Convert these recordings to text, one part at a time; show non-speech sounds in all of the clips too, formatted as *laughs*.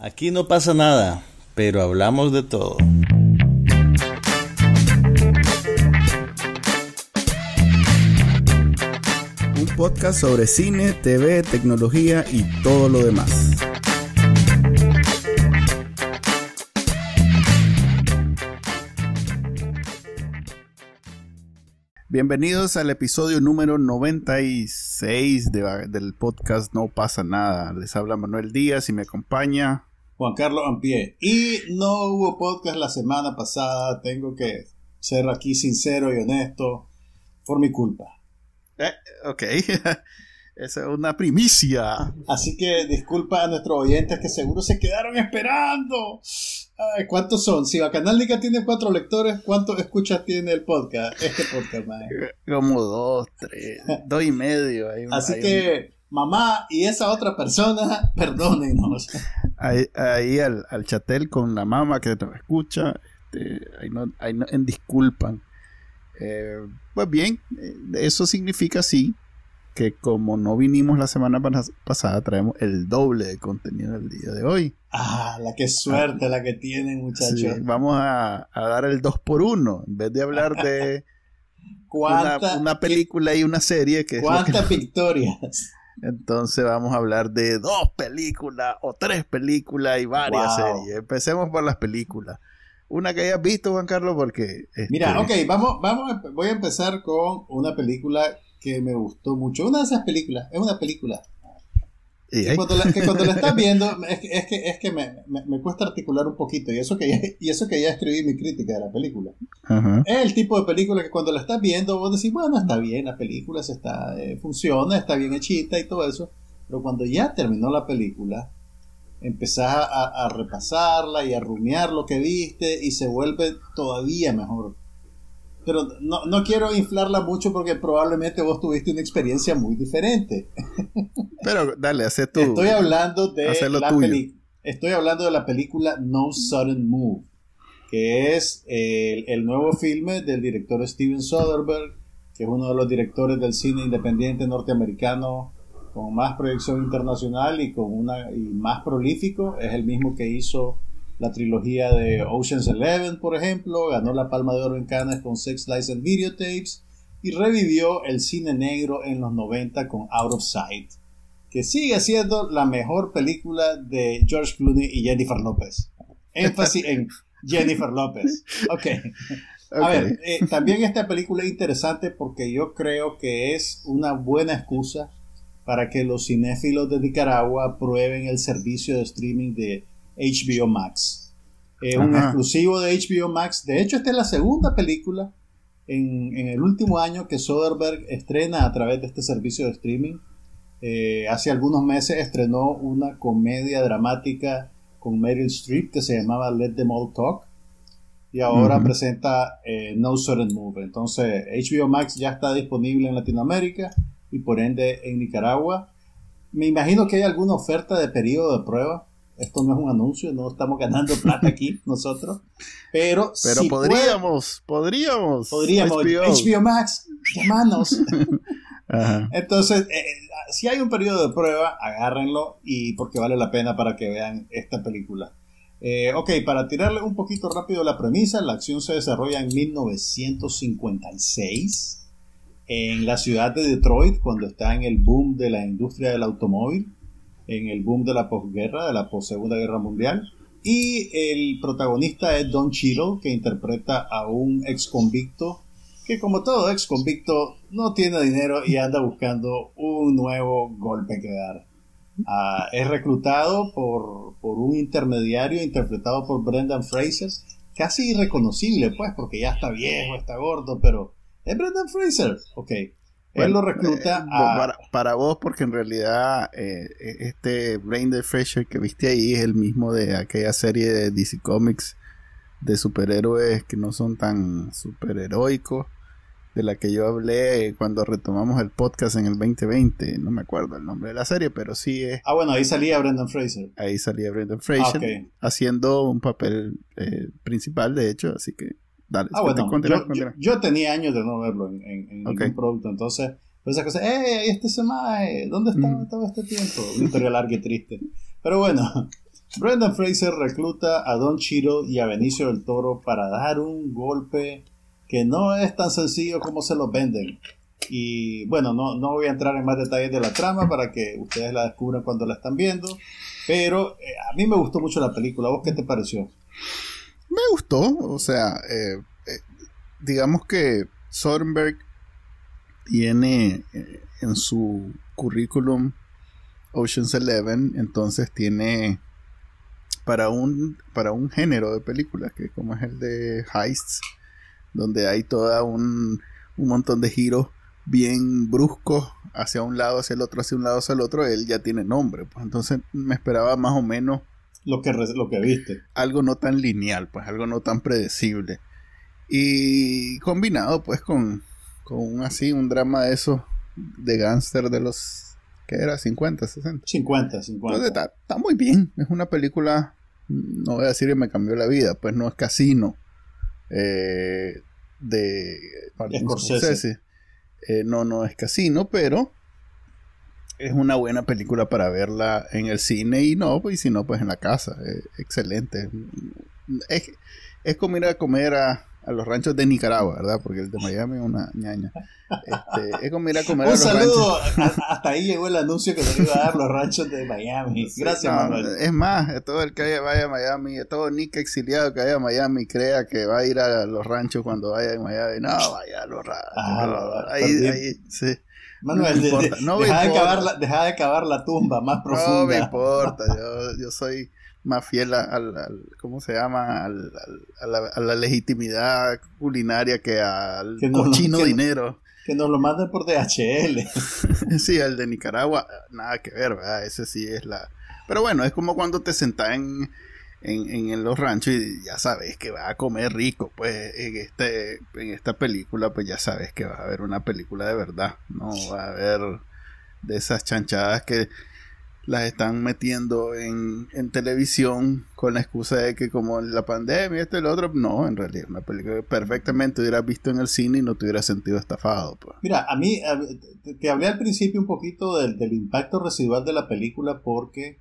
Aquí no pasa nada, pero hablamos de todo. Un podcast sobre cine, TV, tecnología y todo lo demás. Bienvenidos al episodio número 96 de- del podcast No pasa nada. Les habla Manuel Díaz y me acompaña. Juan Carlos Ampie. Y no hubo podcast la semana pasada, tengo que ser aquí sincero y honesto, por mi culpa. Eh, ok, *laughs* esa es una primicia. Así que disculpa a nuestros oyentes que seguro se quedaron esperando. Ay, ¿Cuántos son? Si Bacanalnica tiene cuatro lectores, ¿cuántos escuchas tiene el podcast? Este podcast, man. *laughs* Como dos, tres, dos y medio. Hay Así hay que, mamá y esa otra persona, *laughs* perdónennos. un- ahí, ahí al, al chatel con la mamá que nos escucha, este, ahí no, ahí no- en disculpan. Eh, pues bien, eh, eso significa sí que como no vinimos la semana pas- pasada, traemos el doble de contenido del día de hoy. Ah, la que suerte la que tienen, muchachos. Sí, vamos a, a dar el 2 por 1 en vez de hablar de *laughs* una, ¿Cuánta- una película y una serie que- ¿Cuántas victorias? Entonces vamos a hablar de dos películas o tres películas y varias Wow. series. Empecemos por las películas. Una que hayas visto, Juan Carlos, porque este, Mira, ok, vamos, vamos, a- voy a empezar con una película que me gustó mucho. Una de esas películas, es una película. Y cuando la, que cuando la estás *laughs* viendo, es que, es que, es que me, me- me cuesta articular un poquito. Y eso, que ya, y eso que ya escribí mi crítica de la película. Es el tipo de película que cuando la estás viendo, vos decís, bueno, está bien, la película se está, eh, funciona, está bien hechita y todo eso. Pero cuando ya terminó la película, empezás a, a repasarla y a rumiar lo que viste y se vuelve todavía mejor. Pero no, no quiero inflarla mucho porque probablemente vos tuviste una experiencia muy diferente. *laughs* Pero dale, hace tú. Estoy hablando de la tuyo. Estoy hablando de la película No Sudden Move, que es el, el nuevo filme del director Steven Soderbergh, que es uno de los directores del cine independiente norteamericano con más proyección internacional y con una y más prolífico. Es el mismo que hizo la trilogía de Ocean's Eleven, por ejemplo, ganó la Palma de Oro en Cannes con Sex Lies and Videotapes y revivió el cine negro en los 90 con Out of Sight que sigue siendo la mejor película de George Clooney y Jennifer López. Énfasis en Jennifer López. *laughs* Ok. A Ok. ver, eh, también esta película es interesante porque yo creo que es una buena excusa para que los cinéfilos de Nicaragua prueben el servicio de streaming de HBO Max. Es un exclusivo de HBO Max. De hecho, esta es la segunda película en, en el último año que Soderbergh estrena a través de este servicio de streaming. Eh, hace algunos meses estrenó una comedia dramática con Meryl Streep que se llamaba Let Them All Talk y ahora presenta eh, No Sudden Move. Entonces HBO Max ya está disponible en Latinoamérica y por ende en Nicaragua. Me imagino que hay alguna oferta de periodo de prueba. Esto no es un anuncio, no estamos ganando plata aquí *laughs* nosotros. Pero, Pero si podríamos, podríamos. puede- podríamos. HBO. HBO Max, llamanos. *laughs* Entonces, eh, si hay un periodo de prueba, agárrenlo y porque vale la pena para que vean esta película. Eh, ok, para tirarle un poquito rápido la premisa, la acción se desarrolla en 1956 en la ciudad de Detroit, cuando está en el boom de la industria del automóvil, en el boom de la posguerra, de la post-segunda guerra mundial. Y el protagonista es Don Cheadle, que interpreta a un ex convicto que como todo ex convicto no tiene dinero y anda buscando un nuevo golpe que dar. Ah, es reclutado por, por un intermediario interpretado por Brendan Fraser, casi irreconocible pues porque ya está viejo, está gordo, pero es Brendan Fraser, ok. Él Bueno, lo recluta eh, a... para, para vos, porque en realidad eh, este Brendan Fraser que viste ahí es el mismo de aquella serie de DC Comics de superhéroes que no son tan superheroicos, de la que yo hablé cuando retomamos el podcast en el 2020. No me acuerdo el nombre de la serie, pero sí es. Ah, bueno, ahí salía Brendan Fraser. Ahí salía Brendan Fraser Ah, haciendo un papel eh, principal, de hecho, así que dale. Ah, bueno, continúa, yo, continúa. yo- yo tenía años de no verlo en, en, ningún producto, entonces, pues esa cosa, ¡eh, ahí está ese mae! ¿Dónde estaba Mm. todo este tiempo? Una historia larga y triste. Pero bueno, *laughs* Brendan Fraser recluta a Don Chiro y a Benicio del Toro para dar un golpe que no es tan sencillo como se lo venden. Y bueno, no, no voy a entrar en más detalles de la trama para que ustedes la descubran cuando la están viendo. Pero eh, a mí me gustó mucho la película. ¿Vos qué te pareció? Me gustó. O sea, eh, eh, digamos que Soderbergh tiene en su currículum Ocean's Eleven, entonces tiene para un, para un género de películas, que como es el de heists, donde hay toda un, un montón de giros bien bruscos hacia un lado, hacia el otro, hacia un lado, hacia el otro, él ya tiene nombre. Pues entonces me esperaba más o menos lo que, lo que viste. Algo no tan lineal, pues algo no tan predecible. Y combinado pues con, con así un drama de esos de gángster de los que era 50, 60. 50, 50. está, está, muy bien. Es una película no voy a decir que me cambió la vida, pues no es Casino eh, de Martin Scorsese. Eh, no, no es Casino, pero es una buena película para verla en el cine y no, pues, y si no, pues en la casa. excelente. Es, es como ir a comer a, a los ranchos de Nicaragua, ¿verdad? Porque el de Miami es una ñaña. Este, es como ir a comer Un a los saludo, hasta ahí llegó el anuncio que nos iba a dar los ranchos de Miami. Gracias, Manuel. Es más, todo el que vaya a Miami, todo Nick exiliado que vaya a Miami crea que va a ir a los ranchos cuando vaya a Miami. No, vaya a los ranchos. Ah, ahí, ahí, sí. Manuel, no deja, de cavar la, deja de cavar la tumba más profunda. No me importa, yo, yo soy más fiel al, ¿cómo se llama? Al, a, la, a, la, legitimidad culinaria que al cochino dinero. Que nos lo manden por DHL. *laughs* sí, el de Nicaragua, nada que ver, ¿verdad? Ese sí es la... Pero bueno, es como cuando te sentás en, en, los ranchos y ya sabes que vas a comer rico, pues en, este, en esta película pues ya sabes que va a haber una película de verdad, no va a haber de esas chanchadas que las están metiendo en, en, televisión con la excusa de que como la pandemia, esto y lo otro, no, en realidad una película que perfectamente hubieras visto en el cine y no te hubiera sentido estafado. Pues. Mira, a mí, te hablé al principio un poquito del, del impacto residual de la película porque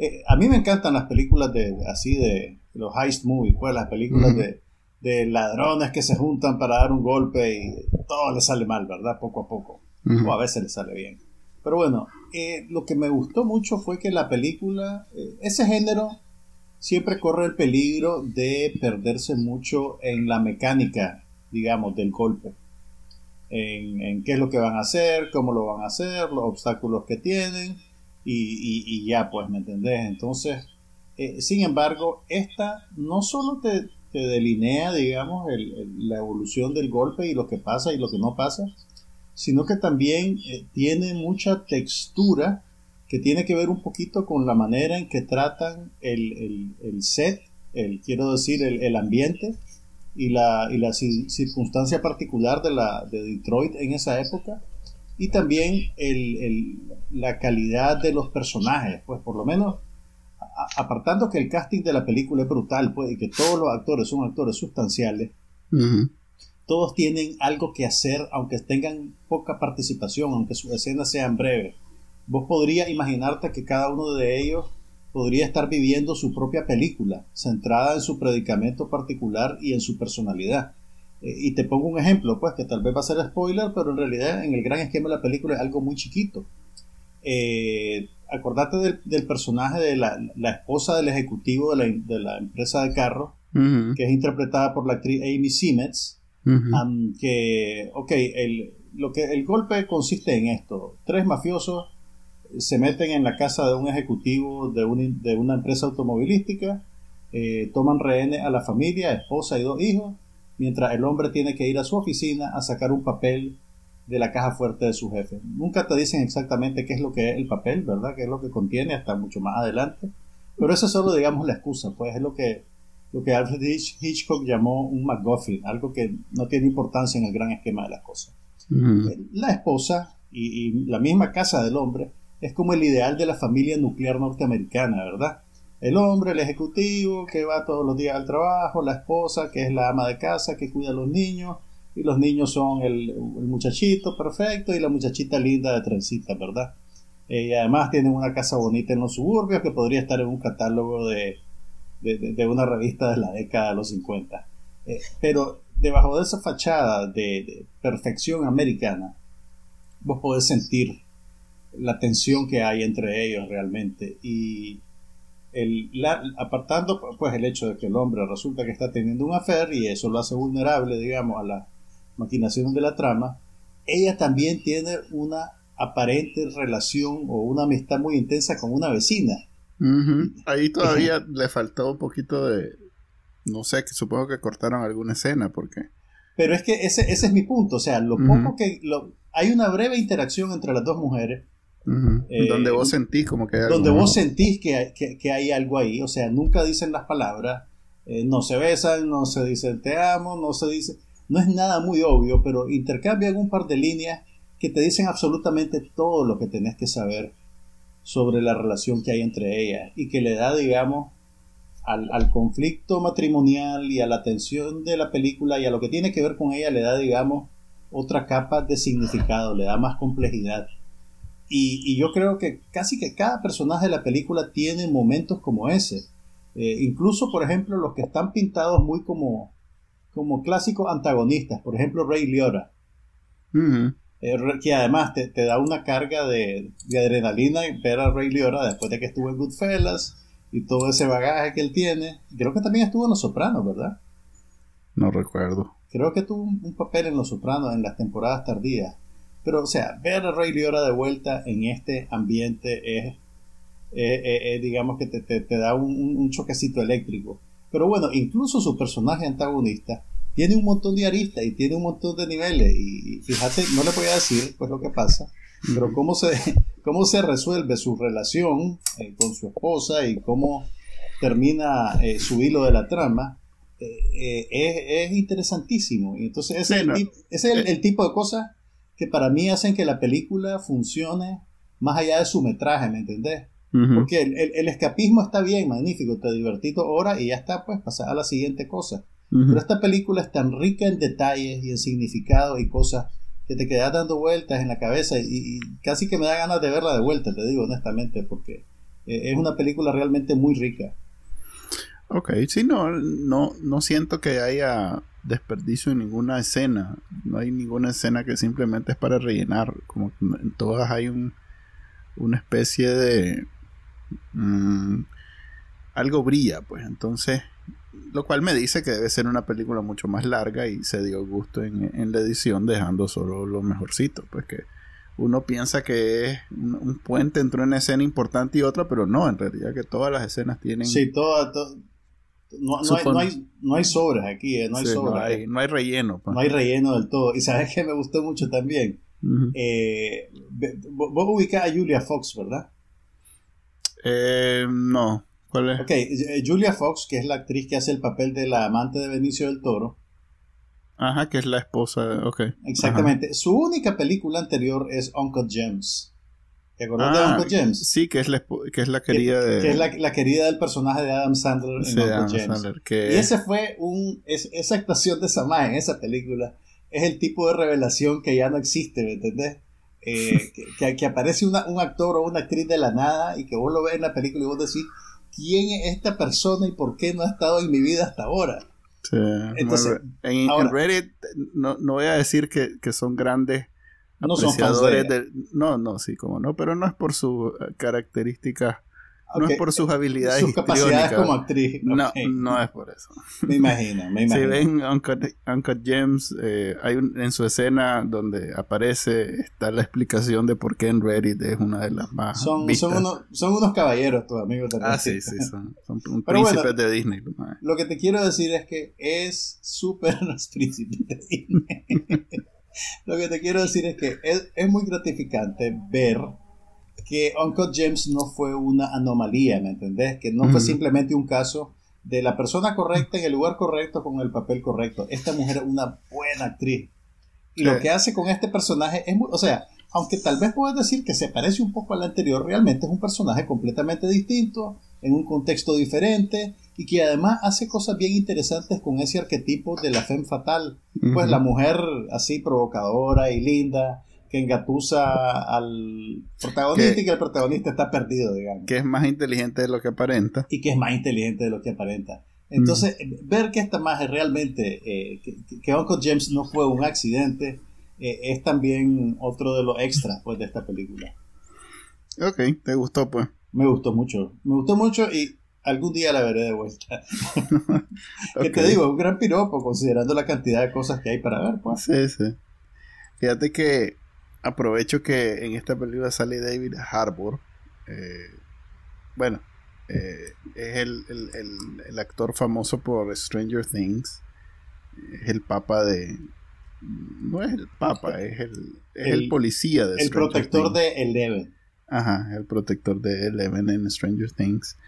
eh, a mí me encantan las películas de así de los heist movies, pues las películas de, de, ladrones que se juntan para dar un golpe y todo les sale mal, ¿verdad? Poco a poco. O a veces les sale bien. Pero bueno, eh, lo que me gustó mucho fue que la película, eh, ese género siempre corre el peligro de perderse mucho en la mecánica, digamos, del golpe. En, qué es lo que van a hacer, cómo lo van a hacer, los obstáculos que tienen y, ya, pues, ¿me entendés? Entonces, eh, sin embargo, esta no solo te, delinea, digamos, la evolución del golpe y lo que pasa y lo que no pasa, sino que también eh, tiene mucha textura que tiene que ver un poquito con la manera en que tratan el, set, el, quiero decir, el, ambiente y la, y la circunstancia particular de, la, de Detroit en esa época y también la calidad de los personajes, pues por lo menos apartando que el casting de la película es brutal pues, y que todos los actores son actores sustanciales, todos tienen algo que hacer, aunque tengan poca participación, aunque sus escenas sean breves. Vos podrías imaginarte que cada uno de ellos podría estar viviendo su propia película, centrada en su predicamento particular y en su personalidad. Y te pongo un ejemplo, pues, que tal vez va a ser spoiler, pero en realidad en el gran esquema de la película es algo muy chiquito. Eh, acordate del, personaje de la, esposa del ejecutivo de la, empresa de carro, que es interpretada por la actriz Amy Simmons, que, ok, el, lo que, el golpe consiste en esto. Tres mafiosos se meten en la casa de un ejecutivo de, de una empresa automovilística, eh, toman rehenes a la familia, esposa y dos hijos, mientras el hombre tiene que ir a su oficina a sacar un papel de la caja fuerte de su jefe. Nunca te dicen exactamente qué es lo que es el papel, ¿verdad? Qué es lo que contiene hasta mucho más adelante. Pero eso es solo, digamos, la excusa, pues es lo que lo que Alfred Hitchcock llamó un MacGuffin, algo que no tiene importancia en el gran esquema de las cosas. La esposa y, la misma casa del hombre es como el ideal de la familia nuclear norteamericana, ¿verdad? El hombre, el ejecutivo, que va todos los días al trabajo, la esposa, que es la ama de casa, que cuida a los niños, y los niños son el, muchachito perfecto y la muchachita linda de trencita, ¿verdad? Eh, y además tienen una casa bonita en los suburbios que podría estar en un catálogo de, de, una revista de la década de los 50. Eh, pero debajo de esa fachada de, perfección americana, vos podés sentir la tensión que hay entre ellos realmente. Y el, apartando pues el hecho de que el hombre resulta que está teniendo un affair y eso lo hace vulnerable, digamos, a las maquinaciones de la trama, ella también tiene una aparente relación o una amistad muy intensa con una vecina. Ahí todavía le faltó un poquito de, no sé, que supongo que cortaron alguna escena porque... Pero es que ese, ese es mi punto, o sea, lo poco que... Lo, hay una breve interacción entre las dos mujeres. Eh, donde vos sentís como que hay algo Donde vos sentís que, que, hay algo ahí, o sea, nunca dicen las palabras, eh, no se besan, no se dicen te amo, no se dice... No es nada muy obvio, pero intercambian un par de líneas que te dicen absolutamente todo lo que tenés que saber sobre la relación que hay entre ellas y que le da, digamos, al, conflicto matrimonial y a la tensión de la película y a lo que tiene que ver con ella, le da, digamos, otra capa de significado, le da más complejidad. Y, yo creo que casi que cada personaje de la película tiene momentos como ese. Eh, incluso, por ejemplo, los que están pintados muy como, como clásicos antagonistas. Por ejemplo, Ray Liotta. Eh, que además te, da una carga de, adrenalina ver a Ray Liotta después de que estuvo en Goodfellas y todo ese bagaje que él tiene. Creo que también estuvo en Los Sopranos, ¿verdad? No recuerdo. Creo que tuvo un, papel en Los Sopranos en las temporadas tardías. Pero, o sea, ver a Ray Liotta de vuelta en este ambiente es, digamos que te, da un, un, choquecito eléctrico. Pero bueno, incluso su personaje antagonista tiene un montón de aristas y tiene un montón de niveles. Y fíjate, no le voy a decir pues lo que pasa, pero cómo se, *laughs* cómo se resuelve su relación eh, con su esposa y cómo termina eh, su hilo de la trama, eh, es, interesantísimo. Y entonces ese, es, el, tipo de cosas que para mí hacen que la película funcione más allá de su metraje, ¿me entendés? Porque el, escapismo está bien, magnífico, te divertito ahora y ya está, pues pasar a la siguiente cosa. Pero esta película es tan rica en detalles y en significado y cosas que te quedas dando vueltas en la cabeza y, casi que me da ganas de verla de vuelta, te digo honestamente, porque eh, es una película realmente muy rica. Ok, sí, no, no, no siento que haya desperdicio en ninguna escena. No hay ninguna escena que simplemente es para rellenar. Como en todas hay un, una especie de... Mm, algo brilla, pues. Entonces, lo cual me dice que debe ser una película mucho más larga y se dio gusto en, la edición dejando solo lo mejorcito, pues que uno piensa que es un, puente entre una escena importante y otra, pero no, en realidad que todas las escenas tienen... Sí, todas... no, hay, no, hay, sobras aquí, eh, no hay sobras. No hay, relleno. Pues. No hay relleno del todo. Y sabes que me gustó mucho también. Eh, vos ubicás a Julia Fox, ¿verdad? Eh, no. Ok, eh, Julia Fox, que es la actriz que hace el papel de la amante de Benicio del Toro. Ajá, que es la esposa, ok. Exactamente. Su única película anterior es Uncle James. ¿Te acuerdas de ah, Uncle James? Sí, que es la, que es la querida de... Que es la, querida del personaje de Adam Sandler en Uncle James. Y ese fue un... esa actuación de Samá en esa película es el tipo de revelación que ya no existe, ¿me entendés? Eh, *laughs* que, que, aparece un actor o una actriz de la nada y que vos lo ves en la película y vos decís quién es esta persona y por qué no ha estado en mi vida hasta ahora. Entonces, en, Reddit no, voy a decir que, que son grandes no apreciadores de... No, no, sí, como no, pero no es por sus características no es por sus habilidades. Sus capacidades como actriz. No, no es por eso. Me imagino, me imagino. Si ven Uncut, James, eh, hay en su escena donde aparece, está la explicación de por qué en Reddit es una de las más. Son, son, unos, son unos caballeros, tus amigos. Ah, sí, sí, son, son príncipes de Disney. Lo que te quiero decir es que es súper *laughs* los príncipes de Disney. Lo que te quiero decir es que es, es muy gratificante ver que Uncle James no fue una anomalía, ¿me entendés? Que no fue simplemente un caso de la persona correcta en el lugar correcto con el papel correcto. Esta mujer es una buena actriz. Y lo que hace con este personaje es muy, o sea, aunque tal vez puedas decir que se parece un poco al anterior, realmente es un personaje completamente distinto, en un contexto diferente, y que además hace cosas bien interesantes con ese arquetipo de la femme fatal. Pues la mujer así provocadora y linda, que engatusa al protagonista y que el protagonista está perdido, digamos. Que es más inteligente de lo que aparenta. Y que es más inteligente de lo que aparenta. Entonces, ver que esta magia realmente, eh, que, Uncle James no fue un accidente, eh, es también otro de los extras pues, de esta película. Ok, ¿te gustó pues? Me gustó mucho, me gustó mucho y algún día la veré de vuelta. *laughs* Que te digo, un gran piropo considerando la cantidad de cosas que hay para ver pues. Sí, sí. Fíjate que aprovecho que en esta película sale David Harbour. Eh, bueno, eh, es el, actor famoso por Stranger Things. Es el papa de. No es el papa, es el, el, policía de El protector de Eleven. Ajá, el protector de Eleven en Stranger Things.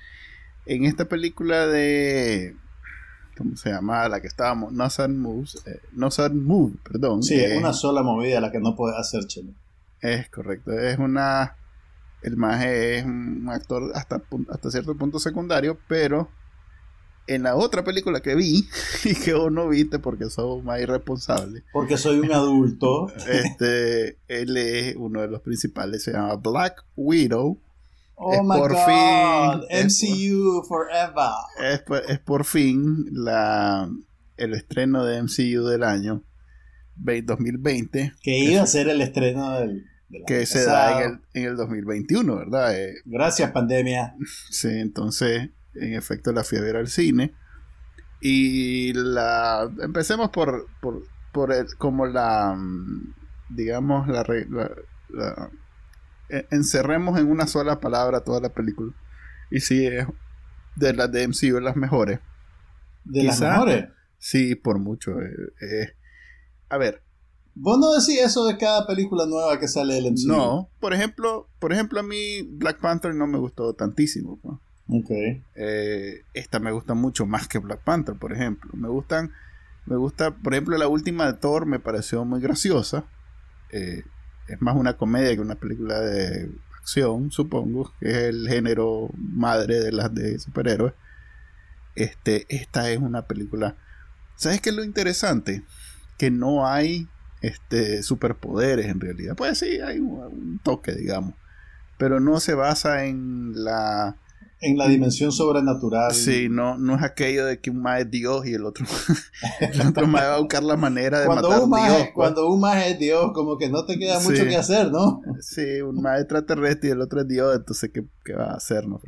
En esta película de. ¿Cómo se llama? La que estábamos. No Sad Moves. Eh, no Sad Move, perdón. Sí, es una sola movida la que no puede hacer Chelo. Es correcto. Es una el maje es un actor hasta, hasta cierto punto secundario, pero en la otra película que vi *laughs* y que vos no viste porque sos más irresponsable. Porque soy un adulto. Este, él es uno de los principales, se llama Black Widow. Oh my por God, MCU Forever. Es, es, por fin la, el estreno de MCU del año 2020. Que iba a ser el estreno del que se da en el, en el 2021, ¿verdad? Eh, Gracias, pandemia. *laughs* Sí, entonces, en efecto, la fui a ver al cine. Y la. Empecemos por. por, por el, como la. Mm, digamos, la, la, e, encerremos en una sola palabra toda la película. Y sí, es de las de MCU las mejores. ¿De las mejores? Sí, por mucho. Eh, eh, a ver, Vos no decís eso de cada película nueva que sale del MCU. No, por ejemplo, por ejemplo a mí Black Panther no me gustó tantísimo. Okay. Eh, esta me gusta mucho más que Black Panther, por ejemplo. Me gustan, me gusta, por ejemplo, la última de Thor me pareció muy graciosa. Eh, es más una comedia que una película de acción, supongo, que es el género madre de las de superhéroes. Este, esta es una película. ¿Sabes qué es lo interesante? Que no hay este, superpoderes en realidad. Pues sí, hay un, toque, digamos. Pero no se basa en la... En la dimensión sobrenatural. Sí, no, no es aquello de que un más es Dios y el otro, *laughs* el otro más va a buscar la manera de cuando matar un Dios. Pues. Cuando un más es Dios, como que no te queda mucho que hacer, ¿no? Sí, un más extraterrestre y el otro es Dios, entonces ¿qué, qué va a hacer, no,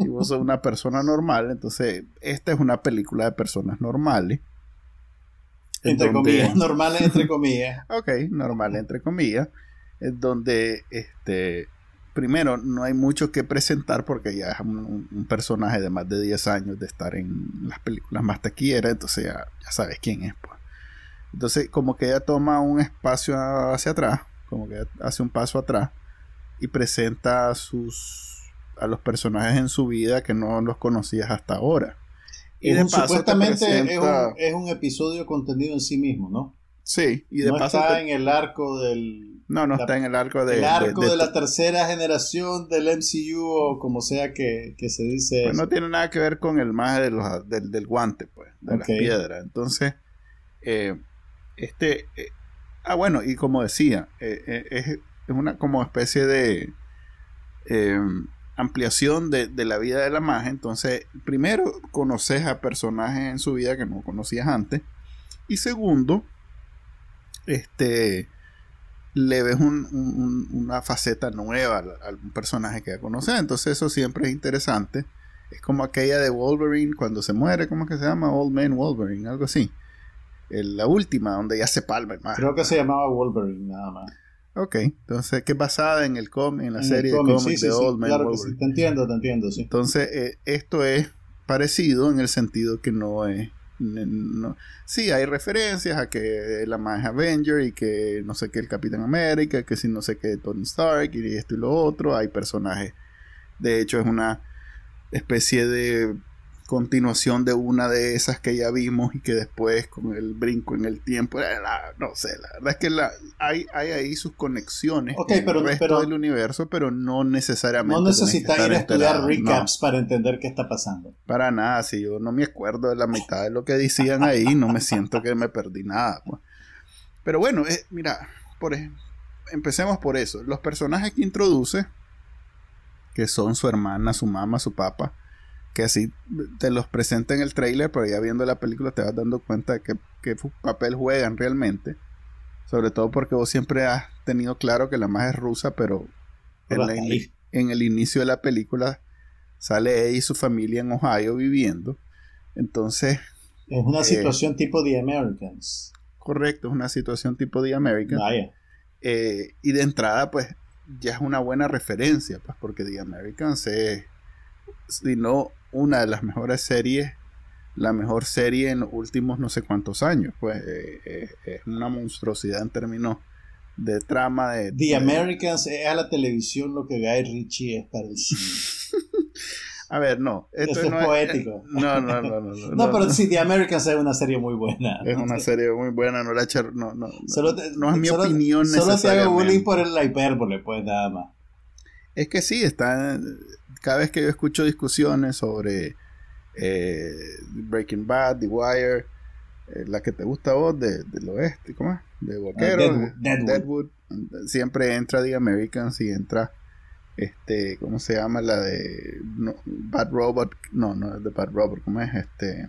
Y vos sos una persona normal, entonces esta es una película de personas normales entre comillas, *laughs* normales entre comillas. ok, normal entre comillas. Es donde, este, primero, no hay mucho que presentar porque ya es un, personaje de más de 10 años de estar en las películas más taquilleras, entonces ya, sabes quién es. Pues. Entonces, como que ella toma un espacio hacia atrás, como que hace un paso atrás y presenta a sus a los personajes en su vida que no los conocías hasta ahora. Y de paso supuestamente es, un, episodio contenido en sí mismo, ¿no? Sí, y de no está en el arco del... No, no está en el arco de... El arco de, la tercera generación del MCU o como sea que, se dice... Pues no tiene nada que ver con el más de los, del, del, guante, pues, de las piedras. Entonces, eh, este... Eh, ah, bueno, y como decía, eh, es, es, una como especie de ampliación de, la vida de la magia. Entonces, primero, conoces a personajes en su vida que no conocías antes. Y segundo, este le ves una faceta nueva a un personaje que ya conoces. Entonces, eso siempre es interesante. Es como aquella de Wolverine cuando se muere, ¿cómo es que se llama? Old Man Wolverine, algo así. la última, donde ya se palma el Creo que se llamaba Wolverine, nada más. Ok, entonces, que es basada en el cómic, en la serie de cómics de Old Man claro Te entiendo, te entiendo, sí. Entonces, eh, esto es parecido en el sentido que no es. No, sí, hay referencias a que la más Avenger y que no sé qué el Capitán América, que si no sé qué Tony Stark y esto y lo otro. Hay personajes. De hecho, es una especie de continuación de una de esas que ya vimos y que después con el brinco en el tiempo, eh, no sé, la verdad es que la, hay, hay ahí sus conexiones okay, pero, el resto del universo, pero no necesariamente. No necesitas ir a estudiar recaps para entender qué está pasando. Para nada, si yo no me acuerdo de la mitad de lo que decían ahí, no me siento que me perdí nada. Pues. Pero bueno, eh, mira, por ejemplo empecemos por eso. Los personajes que introduce, que son su hermana, su mamá, su papá, que así te los presenta en el trailer, pero ya viendo la película te vas dando cuenta de qué papel juegan realmente. Sobre todo porque vos siempre has tenido claro que la más es rusa, pero en, el inicio de la película sale ella y su familia en Ohio viviendo. Entonces... Es una eh, situación tipo The Americans. Correcto, es una situación tipo The Americans. Eh, y de entrada, pues, ya es una buena referencia, pues, porque The Americans es, si no, una de las mejores series la mejor serie en los últimos no sé cuántos años. Pues eh, eh, es una monstruosidad en términos de trama. De, The Americans es a la televisión lo que Guy Ritchie es para el cine. *laughs* A ver, no. Esto, es poético. no, no, no, no, no. *laughs* pero sí, The Americans es una serie muy buena. Es una *laughs* serie muy buena, no la no, no, no es mi opinión Solo te hago bullying por la hipérbole, pues nada más. Es que sí, está. Cada vez que yo escucho discusiones sobre eh, Breaking Bad, The Wire, eh, la que te gusta a vos de, del oeste, ¿cómo es? De Vaquero, Deadwood, Siempre entra The Americans y entra, este, ¿cómo se llama? La de Bad Robot, no, no es de Bad Robot, ¿cómo es? Este,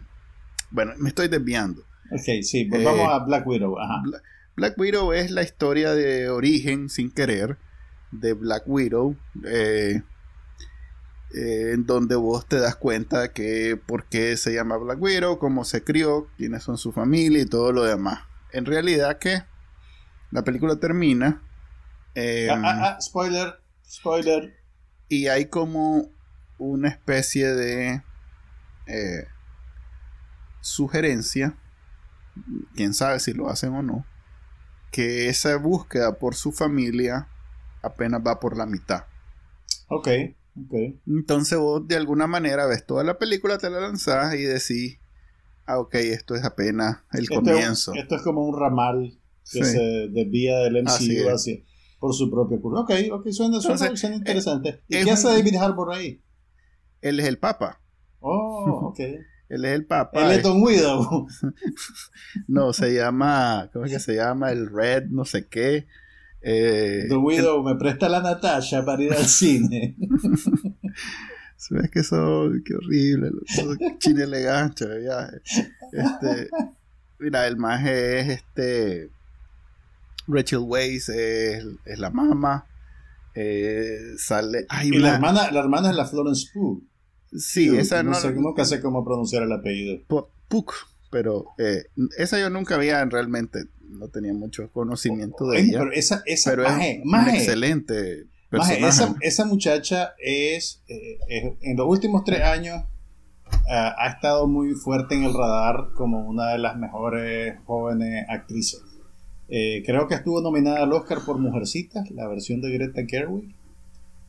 bueno, me estoy desviando. Ok, sí, pues vamos eh, a Black Widow. Black Widow es la historia de origen, sin querer, de Black Widow. Eh, eh, en donde vos te das cuenta que por qué se llama Black Widow, cómo se crió, quiénes son su familia y todo lo demás. En realidad que la película termina. Em, ah, ah, ah, spoiler, spoiler. Y hay como una especie de eh, sugerencia, quién sabe si lo hacen o no, que esa búsqueda por su familia apenas va por la mitad. Ok. Entonces vos de alguna manera ves toda la película, te la lanzás y decís, ah, ok, esto es apenas el comienzo. esto es como un ramal que se desvía del MCU hacia, por su propio curso. Ok, ok, suena, suena, interesante. ¿Y qué hace David Harbour ahí? Él es el Papa. Oh, *laughs* ok. Él es el Papa. Él es Don Widow. *laughs* no, se llama, ¿cómo es que se llama? El Red, no sé qué. Eh, The Widow, me presta la Natasha para ir al *laughs* cine. Se ve que eso, qué horrible, chile de viaje. Este, mira, el maje es este. Rachel Weisz es, es la mamá. Eh, sale. y la hermana, la hermana es la Florence Pugh. Sí, esa no. sé, nunca sé cómo pronunciar el apellido. Puck, pero eh, esa yo nunca había realmente no tenía mucho conocimiento de ella. Pero esa, esa pero es un excelente personaje. esa, muchacha es, eh, en los últimos tres años, eh, ha estado muy fuerte en el radar como una de las mejores jóvenes actrices. Eh, creo que estuvo nominada al Oscar por Mujercitas, la versión de Greta Gerwig.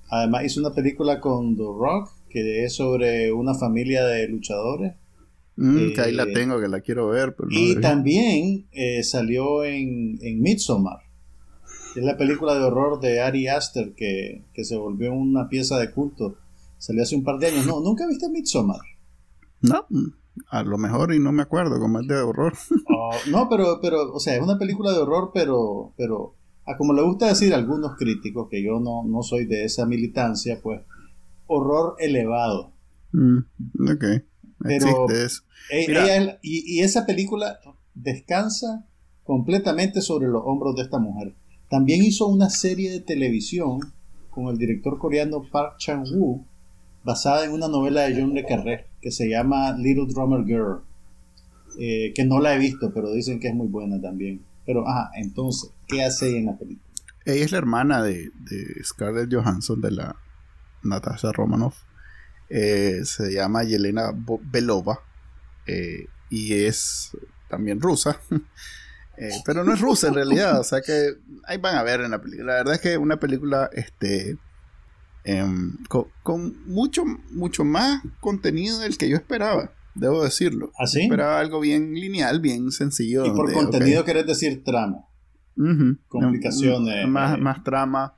Además hizo una película con The Rock, que es sobre una familia de luchadores. Mm, que ahí la eh, tengo, que la quiero ver. y también eh, salió en, en Midsommar. Es la película de horror de Ari Aster que, se volvió una pieza de culto. Salió hace un par de años. No, ¿nunca viste Midsommar? No, a lo mejor y no me acuerdo, como es de horror. Oh, *laughs* no, pero, pero, o sea, es una película de horror, pero, pero, a como le gusta decir a algunos críticos, que yo no, no soy de esa militancia, pues, horror elevado. Mm, ok. Pero eso. E, y, esa película descansa completamente sobre los hombros de esta mujer. También hizo una serie de televisión con el director coreano Park Chan-woo, basada en una novela de John Le Carré que se llama Little Drummer Girl, eh, que no la he visto, pero dicen que es muy buena también. Pero, ajá, entonces, ¿qué hace en la película? Ella es la hermana de, de Scarlett Johansson, de la Natasha Romanoff. Eh, se llama Yelena Belova eh, y es también rusa. *laughs* Eh, pero no es rusa en realidad, o sea que ahí van a ver en la película. La verdad es que una película este, em, con, mucho, mucho más contenido del que yo esperaba, debo decirlo. ¿Ah, esperaba algo bien lineal, bien sencillo. Y por contenido querés decir trama. Complicaciones. Más, más trama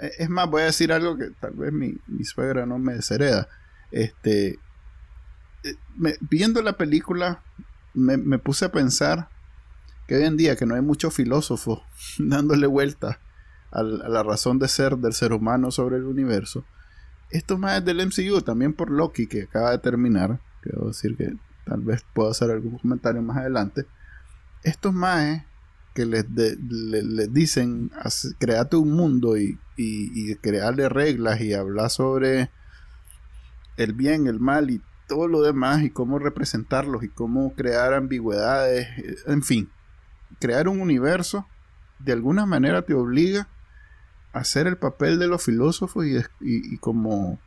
e, es más, voy a decir algo que tal vez mi, suegra no me deshereda. Este, eh, viendo la película, me, puse a pensar que hoy en día que no hay muchos filósofos *laughs* dándole vuelta a la razón de ser del ser humano sobre el universo. Esto es más del MCU, también por Loki, que acaba de terminar. Quiero decir que tal vez pueda hacer algún comentario más adelante. Estos más que les, dicen, créate un mundo y, y, crearle reglas y hablar sobre el bien, el mal y todo lo demás y cómo representarlos y cómo crear ambigüedades, en fin, crear un universo de alguna manera te obliga a hacer el papel de los filósofos y, y, como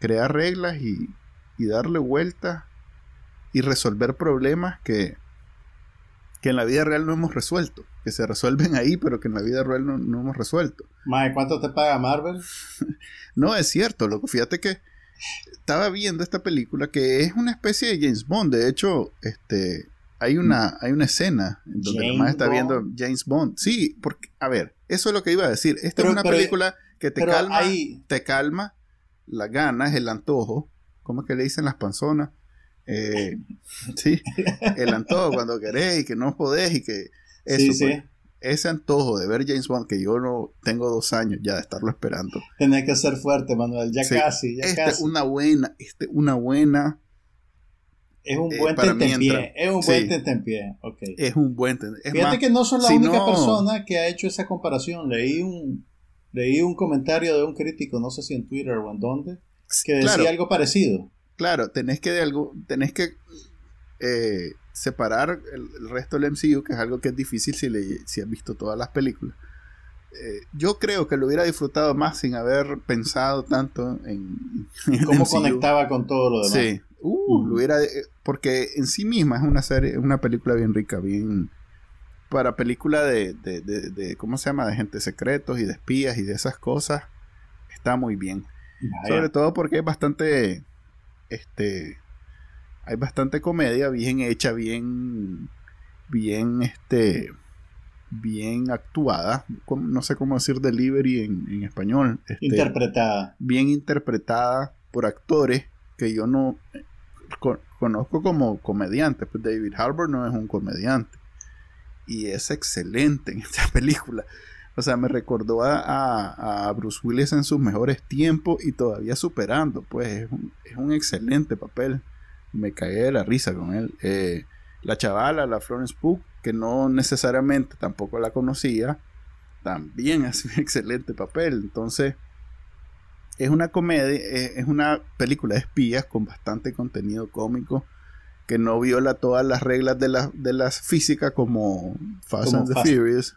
crear reglas y, y darle vueltas y resolver problemas que, que en la vida real no hemos resuelto, que se resuelven ahí, pero que en la vida real no, hemos resuelto. Mae, ¿cuánto te paga Marvel? *laughs* no, es cierto, loco. Fíjate que estaba viendo esta película que es una especie de James Bond. De hecho, este hay una, hay una escena en donde la está viendo James Bond. Sí, porque, a ver, eso es lo que iba a decir. Esta es una película que te calma, te calma la ganas, el antojo. ¿Cómo es que le dicen las panzonas? Eh, sí, el antojo cuando querés y que no podés y que eso, pues, ese antojo de ver James Bond que yo no tengo dos años ya de estarlo esperando. Tenés que ser fuerte, Manuel, ya casi, ya este una buena, este una buena es un eh, buen tentempié. Es un buen tentempié. Okay. Es un buen Fíjate que no son la única persona que ha hecho esa comparación. Leí un, leí un comentario de un crítico, no sé si en Twitter o en dónde, que decía algo parecido. Claro, tenés que de algo, tenés que eh, separar el, resto del MCU, que es algo que es difícil si, le, si has visto todas las películas. Eh, yo creo que lo hubiera disfrutado más sin haber pensado tanto en, cómo conectaba con todo lo demás. Sí, uh, lo hubiera, porque en sí misma es una serie, una película bien rica, bien para película de, de, de, ¿cómo se llama? De gente secretos y de espías y de esas cosas, está muy bien. Sobre todo porque es bastante este hay bastante comedia bien hecha, bien bien este bien actuada, no sé cómo decir delivery en, español. Este, interpretada. Bien interpretada por actores que yo no eh, conozco como comediantes. Pues David Harbour no es un comediante. Y es excelente en esta *laughs* película. O sea, me recordó a, a, Bruce Willis en sus mejores tiempos y todavía superando. Pues es un, es un excelente papel. Me cagué de la risa con él. Eh, la chavala, la Florence Pugh, que no necesariamente tampoco la conocía, también *laughs* hace un excelente papel. Entonces, es una comedia, eh, es una película de espías con bastante contenido cómico que no viola todas las reglas de, la, de las físicas como Fast and the Furious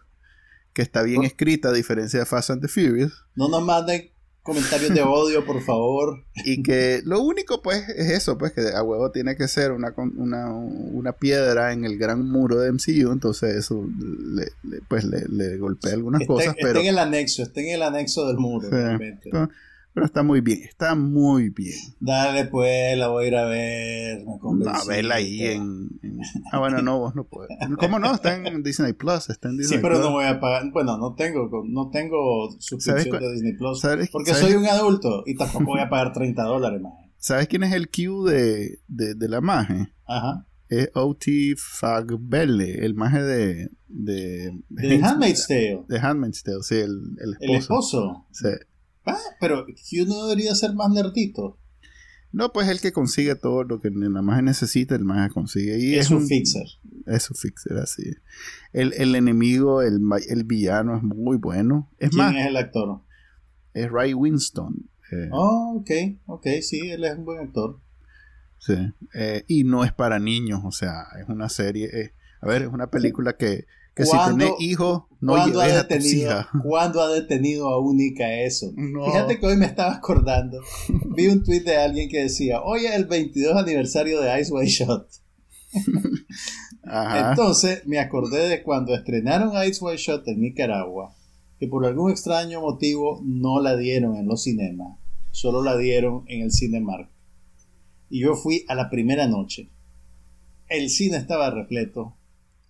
que está bien escrita a diferencia de Fast and the Furious. No nos manden comentarios de odio, por favor. Y que lo único pues es eso, pues que a huevo tiene que ser una, una, una piedra en el gran muro de MCU, entonces eso le, pues le, golpea algunas cosas. Está pero... en el anexo, está en el anexo del muro. Pero está muy bien, está muy bien. Dale, pues, la voy a ir a ver. Me a verla ahí en, Ah, bueno, no, vos no puedes. ¿Cómo no? Está en Disney Plus. Está en Disney sí, pero no voy a pagar. Bueno, no tengo, no tengo suscripción de Disney Plus. porque soy un adulto y tampoco voy a pagar 30 dólares más. ¿Sabes quién es el Q de, de, de la maje? Ajá. Es O.T. Fagbelle, el maje de. De, de Handmaid's Tale. De Handmaid's Tale, sí, el, el esposo. El esposo. Sí. Ah, pero Q no debería ser más nerdito. No, pues el que consigue todo lo que nada más necesita, el más consigue. Y es, un fixer. Es un fixer, así. El, el enemigo, el, el, villano es muy bueno. Es ¿Quién es el actor? Es Ray Winston. Eh, oh, ok, ok, sí, él es un buen actor. Sí, eh, y no es para niños, o sea, es una serie. Eh, a ver, es una película que que si tenés hijos, no lleves a tus hijas. *laughs* ¿Cuándo ha detenido a Única eso? Fíjate que hoy me estaba acordando. Vi un tweet de alguien que decía, hoy es el 22 aniversario de Ice White Shot. Entonces me acordé de cuando estrenaron Ice White Shot en Nicaragua, que por algún extraño motivo no la dieron en los cinemas, solo la dieron en el Cinemark. Y yo fui a la primera noche. El cine estaba repleto.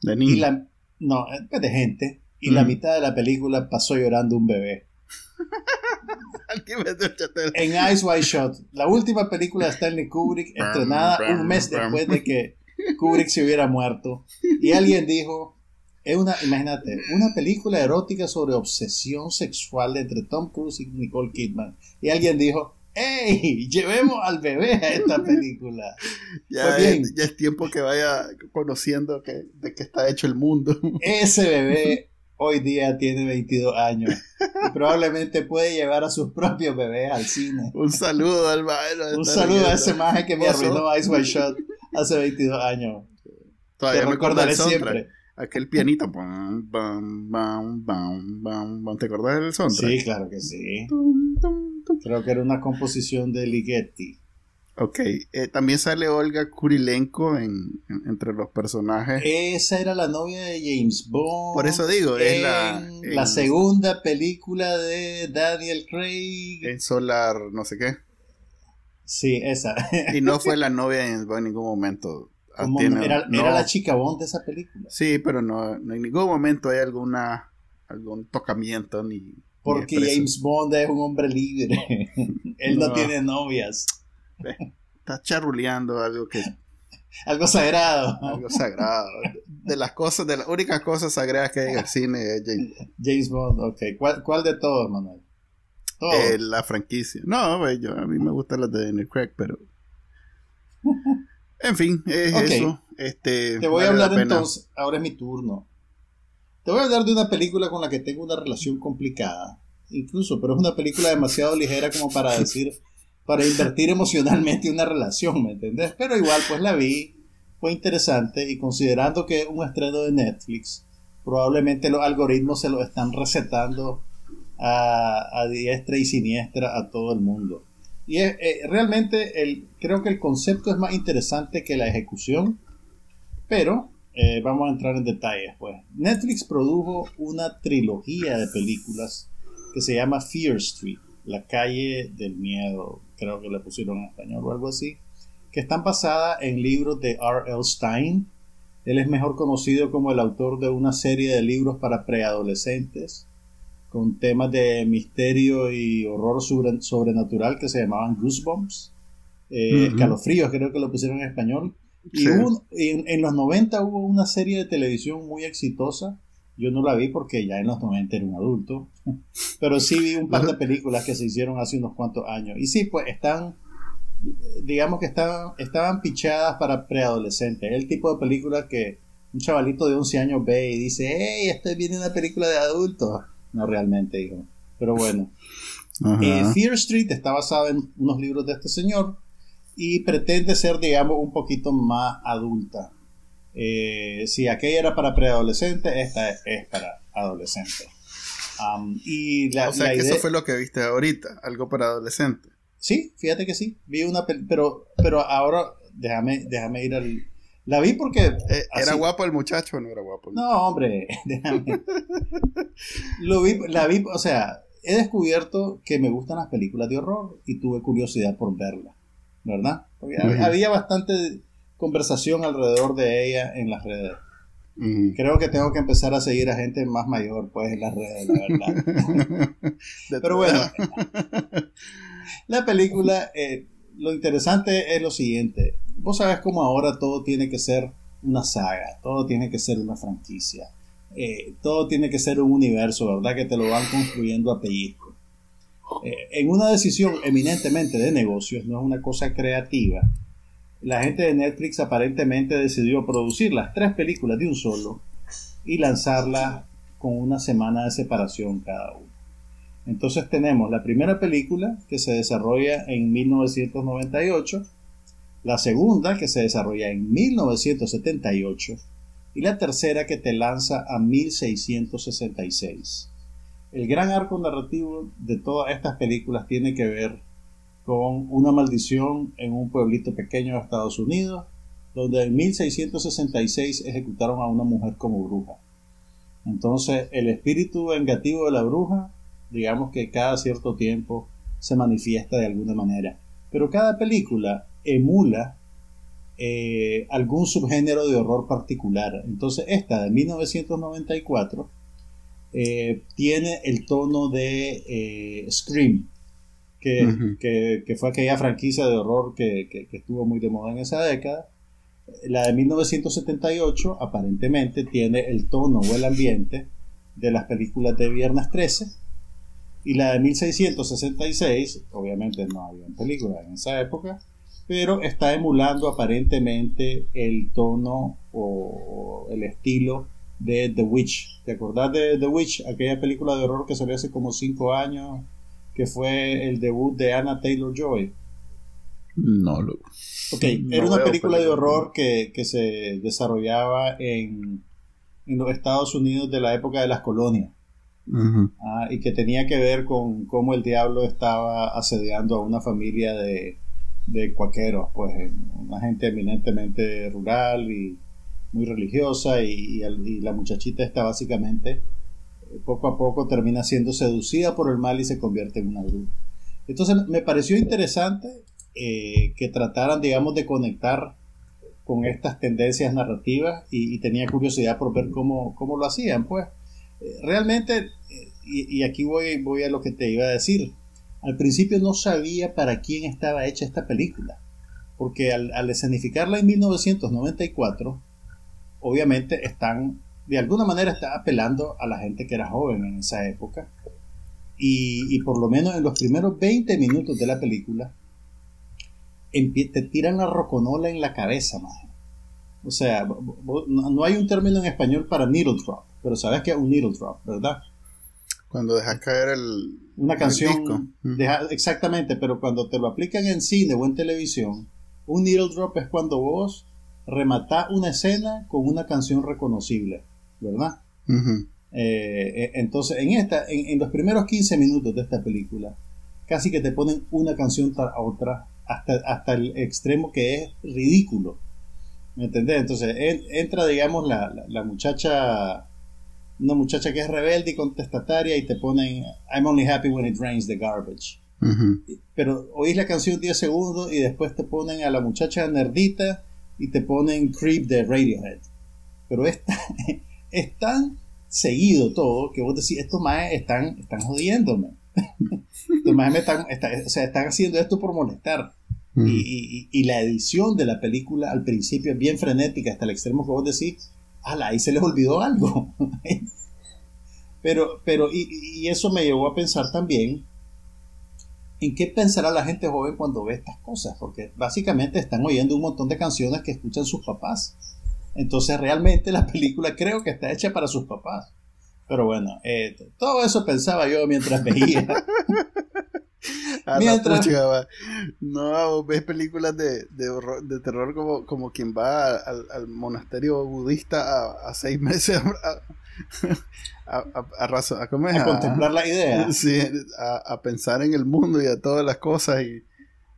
De niños. Y la, no, de gente. Y la mitad de la película pasó llorando un bebé. *laughs* en Ice White Shot, la última película de Stanley Kubrick, estrenada un mes después de que Kubrick se hubiera muerto. Y alguien dijo, Es una, imagínate, una película erótica sobre obsesión sexual entre Tom Cruise y Nicole Kidman. Y alguien dijo, ¡Ey! Llevemos al bebé a esta película. *laughs* ya, Pues bien. es, ya es tiempo que vaya conociendo que, de qué está hecho el mundo. *laughs* Ese bebé hoy día tiene 22 años y probablemente puede llevar a sus propios bebés al cine. Un saludo al maestro. Un saludo a ese maje que me arruinó Ice White Shot hace 22 años. Todavía Te me recordaré siempre. Aquel pianito. Bam, bam, bam. ¿Te acordás del soundtrack? Sí, claro que sí. Tum, tum. Creo que era una composición de Ligeti. Ok. eh, también sale Olga Kurilenko en, en- entre los personajes. Esa era la novia de James Bond. Por eso digo, es la- en la segunda película de Daniel Craig. En Solar, no sé qué. Sí, esa. Y no fue la novia en, en ningún momento. Ah, tiene- era, no. era la chica Bond de esa película. Sí, pero no, no en ningún momento hay alguna algún tocamiento ni. Porque. James Bond es un hombre libre. *laughs* Él no. No. tiene novias. está charruleando algo que *laughs* Algo sagrado. algo sagrado. De las cosas, de las únicas cosas sagradas que hay en el cine es James Bond. James Bond, ok. ¿Cuál, cuál de todos, Manuel? Todos. Eh, la franquicia. No, yo, a mí me gustan las de Daniel Craig, pero. *laughs* En fin, es eso. Este, Te voy a vale hablar entonces, ahora es mi turno. Te voy a hablar de una película con la que tengo una relación complicada, incluso, pero es una película demasiado ligera como para decir, para invertir emocionalmente una relación, ¿me entendés? Pero igual, pues la vi, fue interesante y considerando que es un estreno de Netflix, probablemente los algoritmos se lo están recetando a, diestra y siniestra a todo el mundo. Y es, eh, realmente el, creo que el concepto es más interesante que la ejecución, pero eh, vamos a entrar en detalles. Pues. Netflix produjo una trilogía de películas que se llama Fear Street, la calle del miedo, creo que le pusieron en español o algo así, que están basadas en libros de R.L. Stein. Él es mejor conocido como el autor de una serie de libros para preadolescentes con temas de misterio y horror sobre- sobrenatural que se llamaban Goosebumps. Eh. Escalofríos, creo que lo pusieron en español. Y Sí. hubo- en, en los 90 hubo una serie de televisión muy exitosa. Yo no la vi porque ya en los 90 era un adulto. *laughs* Pero sí vi un par de películas que se hicieron hace unos cuantos años. Y sí, pues están, digamos que estaban, estaban pichadas para preadolescentes. El tipo de película que un chavalito de 11 años ve y dice, hey, estoy viendo una película de adultos. No realmente, hijo. Pero bueno. Eh, Fear Street está basado en unos libros de este señor y pretende ser, digamos, un poquito más adulta. Eh, si aquella era para preadolescentes, esta es, es para adolescentes. Am, y la, o sea la que idea- eso fue lo que viste ahorita, algo para adolescentes. Sí, fíjate que sí. Vi una pel- pero pero ahora déjame déjame ir al la vi porque Eh, ¿Era así- guapo el muchacho o no era guapo? el No, hombre, *laughs* déjame. Lo vi, la vi, o sea, he descubierto que me gustan las películas de horror y tuve curiosidad por verla, había bastante conversación alrededor de ella en las redes. Ujú. Creo que tengo que empezar a seguir a gente más mayor, pues, en las redes, la verdad. *laughs* Pero bueno, la película, eh, lo interesante es lo siguiente. Vos sabes cómo ahora todo tiene que ser una saga, todo tiene que ser una franquicia, eh, todo tiene que ser un universo, ¿verdad? Que te lo van construyendo a pellizco. Eh, en una decisión eminentemente de negocios, no es una cosa creativa, la gente de Netflix aparentemente decidió producir las tres películas de un solo y lanzarlas con una semana de separación cada una. Entonces tenemos la primera película que se desarrolla en 1998, la segunda que se desarrolla en 1978 y la tercera que te lanza a 1666. El gran arco narrativo de todas estas películas tiene que ver con una maldición en un pueblito pequeño de Estados Unidos, donde en 1666 ejecutaron a una mujer como bruja. Entonces, el espíritu vengativo de la bruja, digamos que cada cierto tiempo se manifiesta de alguna manera. Pero cada película emula eh, algún subgénero de horror particular. Entonces, esta de 1994 eh, tiene el tono de eh, Scream, que, Ujú. que- que fue aquella franquicia de horror que, que- que estuvo muy de moda en esa década. La de 1978 aparentemente tiene el tono o el ambiente de las películas de Viernes 13 y la de 1666, obviamente no había películas en esa época, pero está emulando aparentemente el tono o, el estilo de The Witch. ¿Te acordás de The Witch? Aquella película de horror que salió hace como 5 años, que fue el debut de Anna Taylor Joy. No lo. Ok, era una película de horror que, se desarrollaba en, en, los Estados Unidos de la época de las colonias. Ah, y que tenía que ver con cómo el diablo estaba asediando a una familia de, de cuaqueros, pues una gente eminentemente rural y muy religiosa y, la muchachita está básicamente eh, poco a poco termina siendo seducida por el mal y se convierte en una bruja. Entonces me pareció interesante eh, que trataran, digamos, de conectar con estas tendencias narrativas y, tenía curiosidad por ver cómo, cómo lo hacían. Pues eh, realmente, eh, y, aquí voy, voy a lo que te iba a decir, al principio no sabía para quién estaba hecha esta película, porque al, al escenificarla en 1994, obviamente están, de alguna manera está apelando a la gente que era joven en esa época. Y, y, por lo menos en los primeros 20 minutos de la película te tiran la roconola en la cabeza, más. O sea, no hay un término en español para needle drop, pero sabes que es un needle drop, ¿verdad? Cuando dejas caer el. Una canción. exactamente, pero cuando te lo aplican en cine o en televisión, un needle drop es cuando vos rematás una escena con una canción reconocible, ¿verdad? Eh, eh, entonces, en, esta, en, en, los primeros 15 minutos de esta película, casi que te ponen una canción tras otra hasta, el extremo que es ridículo. ¿Me entendés? Entonces entra, digamos, la, la, muchacha, una muchacha que es rebelde y contestataria y te ponen I'm only happy when it rains the garbage. Pero oís la canción 10 segundos y después te ponen a la muchacha nerdita y te ponen Creep de Radiohead. Pero es tan, *laughs* es tan seguido todo que vos decís, estos más están, están jodiéndome. *laughs* estos más me están, o sea, están haciendo esto por molestar. Mm. Y, la edición de la película al principio es bien frenética hasta el extremo que vos decís, ala, ahí se les olvidó algo. *laughs* pero, pero, y, eso me llevó a pensar también en qué pensará la gente joven cuando ve estas cosas, porque básicamente están oyendo un montón de canciones que escuchan sus papás. Entonces realmente la película creo que está hecha para sus papás. Pero bueno, eh, todo eso pensaba yo mientras veía. *laughs* Mientras... no, ves películas de, de, terror como, como quien va al, monasterio budista a, seis meses a, *laughs* a, contemplar la idea. *laughs* Sí, a, pensar en el mundo y a todas las cosas. Y,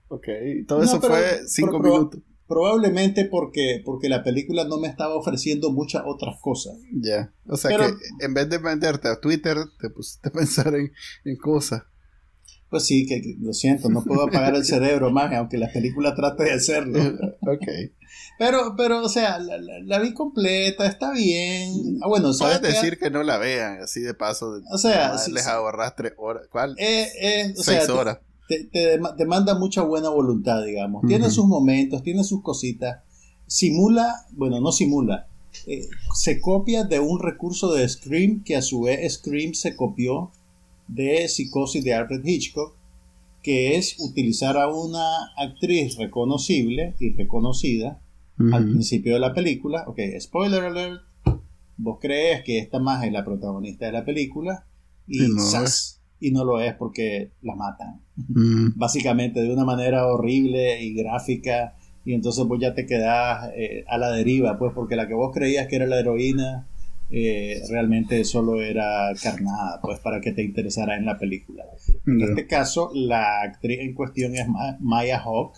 ok, todo eso fue cinco minutos. Probablemente porque, porque la película no me estaba ofreciendo muchas otras cosas. Ya, o sea que en vez de venderte a Twitter, te pusiste a *laughs* pensar en, en cosas. Pues sí, que, lo siento, no puedo apagar el cerebro más, aunque la película trate de hacerlo. *laughs* ok. Pero, pero, o sea, la, vi completa, está bien. Ah, bueno, Puedes decir que no la vean, así de paso. O sea, les ahorras tres horas. ¿Cuál? Eh, eh, Seis horas. Te, te, manda mucha buena voluntad, digamos. Tiene sus momentos, tiene sus cositas. Simula, bueno, no simula. Eh, se copia de un recurso de Scream que a su vez Scream se copió de Psicosis de Alfred Hitchcock, que es utilizar a una actriz reconocible y reconocida al principio de la película. Ok, spoiler alert. Vos crees que esta más es la protagonista de la película y, no, y no lo es porque la matan. *laughs* Básicamente de una manera horrible y gráfica. Y entonces vos ya te quedás eh, a la deriva, pues porque la que vos creías que era la heroína eh, realmente solo era carnada, pues para que te interesara en la película. En este caso, la actriz en cuestión es Maya Hawk,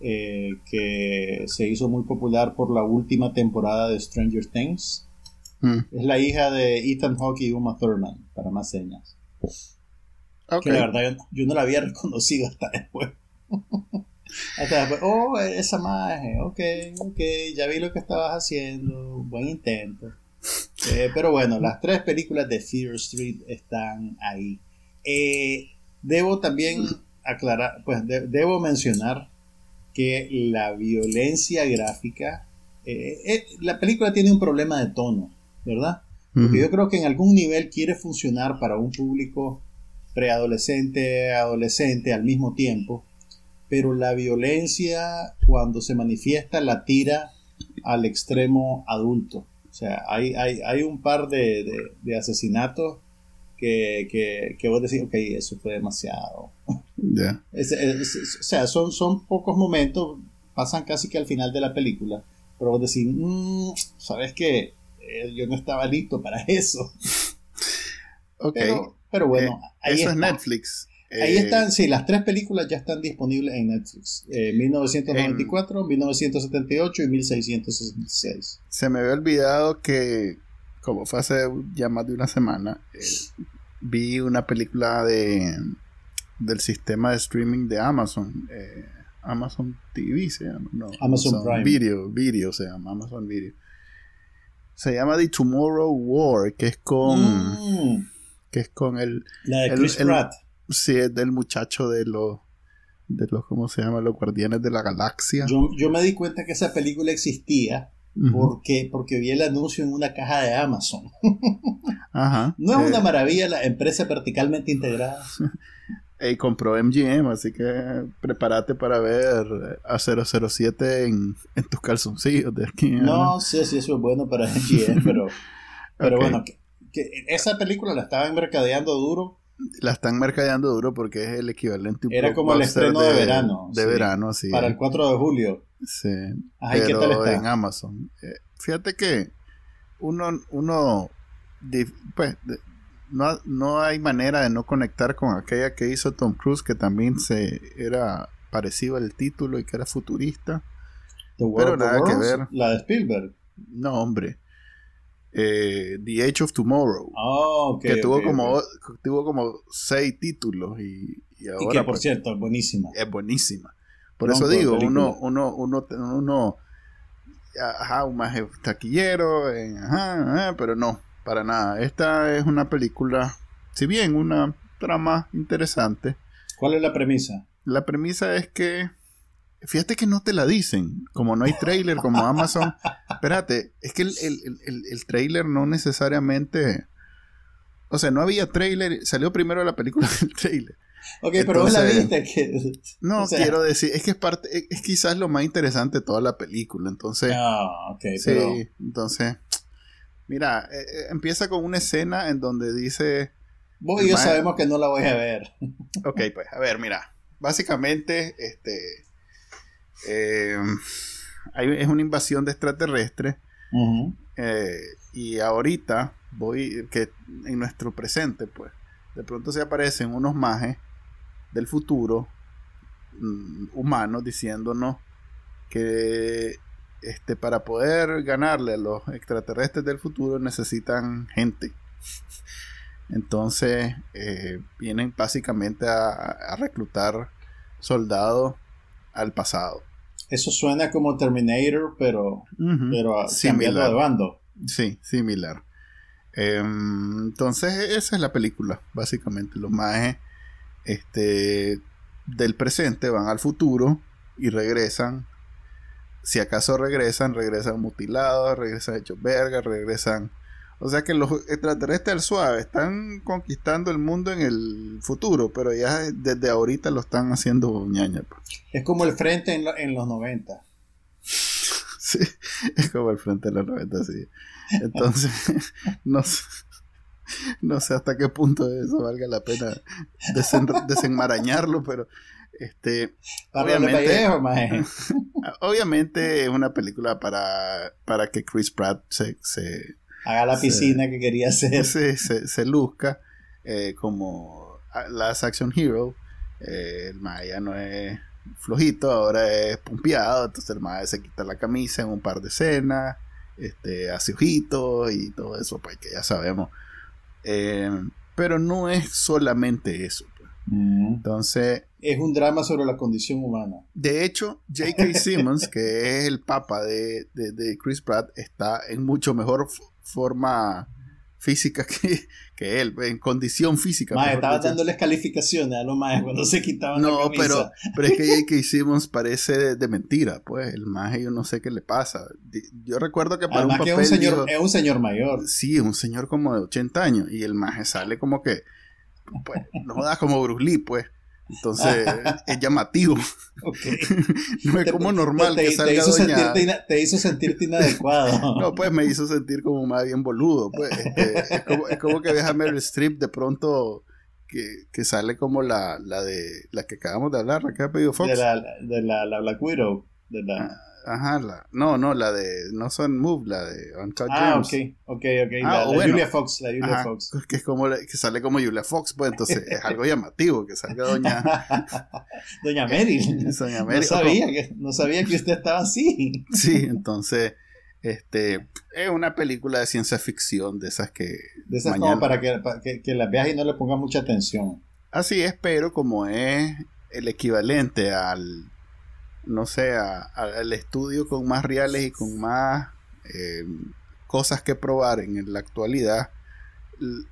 eh, que se hizo muy popular por la última temporada de Stranger Things. Mm. Es la hija de Ethan Hawke y Uma Thurman, para más señas. Que la verdad yo, no la había *laughs* reconocido hasta después. *laughs* hasta después, oh, esa magia, ok, ok, ya vi lo que estabas haciendo, buen intento. Eh, pero bueno, las tres películas de Fear Street están ahí. Eh, debo también aclarar, pues debo mencionar que la violencia gráfica, eh, la película tiene un problema de tono, ¿verdad? Porque yo creo que en algún nivel quiere funcionar para un público preadolescente, adolescente al mismo tiempo, pero la violencia cuando se manifiesta la tira al extremo adulto. O sea, hay, hay, un par de, asesinatos que, que, vos decís, ok, eso fue demasiado. o sea, son, son pocos momentos, pasan casi que al final de la película, pero vos decís, mm, ¿sabes qué? Eh, yo no estaba listo para eso. Ok. Pero, bueno, eh, ahí eso es Netflix. Ahí eh, están, sí, las tres películas ya están disponibles en Netflix. 1994, 1978 y 1666. Se me había olvidado que, como fue hace ya más de una semana, vi una película de del sistema de streaming de Amazon. Amazon TV se llama. No, Amazon, Prime. Video, video se llama, Amazon Video. Se llama The Tomorrow War, que es con. Mm. Que es con el. La de Chris Pratt. Sí, es del muchacho de los. De los, ¿cómo se llama? Los Guardianes de la Galaxia. Yo, yo me di cuenta que esa película existía. porque, porque vi el anuncio en una caja de Amazon. *laughs* Ajá. No es una eh. maravilla la empresa verticalmente integrada. *laughs* y compró MGM, así que prepárate para ver a 007 en, en tus calzoncillos de aquí. No, sí, sí, eso es bueno para MGM, pero, *laughs* pero bueno, que, esa película la estaban mercadeando duro. La están mercadeando duro porque es el equivalente. Era como el estreno de, verano. De verano, sí. Para el 4 de julio. Sí. pero en Amazon. Eh, fíjate que uno, uno pues, no, no hay manera de no conectar con aquella que hizo Tom Cruise, que también se era parecido al título y que era futurista. pero nada que ver. La de Spielberg. No, hombre. Eh, The Age of Tomorrow. Oh, que tuvo como tuvo como seis títulos y, y ahora. Y que por pues, cierto es buenísima. Es buenísima. Por eso digo, uno, uno, uno, uno, ajá, un más taquillero, ajá, pero no para nada. Esta es una película, si bien una trama interesante. ¿Cuál es la premisa? La premisa es que, fíjate que no te la dicen, como no hay trailer, como Amazon. *laughs* Espérate, es que el, el, trailer no necesariamente... O sea, no había trailer, salió primero la película que el trailer. Ok, pero vos la viste que... No, quiero decir, es que es parte, es, quizás lo más interesante de toda la película, entonces... Ah, ok, sí, entonces... Mira, eh, eh, empieza con una escena en donde dice... Vos y yo sabemos que no la voy a ver. ok, pues, a ver, mira. Básicamente, este... Eh, es una invasión de extraterrestres. y ahorita voy... Que en nuestro presente, pues, de pronto se aparecen unos majes del futuro mm, humanos diciéndonos que este, para poder ganarle a los extraterrestres del futuro necesitan gente. Entonces eh, vienen básicamente a, reclutar soldados al pasado. Eso suena como Terminator, pero, pero similar. de bando. Sí, similar. Em, entonces esa es la película, básicamente. Los mages este, del presente van al futuro y regresan si acaso regresan, regresan mutilados, regresan hechos verga, regresan... O sea que los extraterrestres suave están conquistando el mundo en el futuro, pero ya desde ahorita lo están haciendo ñaña. Pues. Es como el frente en, los 90. *laughs* sí, es como el frente en los 90, sí. Entonces, *laughs* no, no sé hasta qué punto eso valga la pena desenmarañarlo, pero este, obviamente, *laughs* obviamente es una película para, para que Chris Pratt se, haga la piscina que quería hacer. Se, se, luzca eh, como Last Action Hero. Eh, el mae ya no es flojito, ahora es pumpeado. Entonces el mae se quita la camisa en un par de escenas, este, hace ojitos y todo eso, pues que ya sabemos. Eh, pero no es solamente eso. Entonces... Es un drama sobre la condición humana. De hecho, J.K. Simmons, que es el papa de, Chris Pratt, está en mucho mejor forma física que, que él, en condición física. Mae, estaba dicho. dándoles calificaciones a los maes cuando se quitaban la No, camisa. pero, pero es que *laughs* J.K. Simmons parece de, de mentira, pues. El maje yo no sé qué le pasa. Yo recuerdo que para Además un que es papel un, señor, dijo- es un señor mayor. Sí, es un señor como de 80 años y el maje sale como que, pues, no jodas como Bruce Lee, pues. Entonces, *laughs* es llamativo. Ok. *laughs* No es Te- como normal te, que te salga hizo doña... ina- te hizo sentirte inadecuado. *laughs* No, pues me hizo sentir como más bien boludo, pues. Este, es, como, es como que ves a Meryl Streep de pronto que, que sale como la, la de la que acabamos de hablar, la que ha pedido Fox. de la, de la, la Black Widow. De la... Ajá, la, no, no, la de No Son Move, la de Uncut Ah, Gems. ok, ok, ok. Ah, la, o la bueno. Julia Fox, la Julia Ajá, Fox. que es como que sale como Julia Fox, pues entonces es algo llamativo que salga doña, *laughs* Doña Meryl. *laughs* doña No sabía, que, no sabía que usted estaba así. *laughs* Sí, entonces este es una película de ciencia ficción de esas que De esas Mañana. como para, que, para que, que las veas y no le pongas mucha atención. Así es, pero como es el equivalente al, no sé, a- a- al estudio con más reales y con más eh, cosas que probar en la actualidad,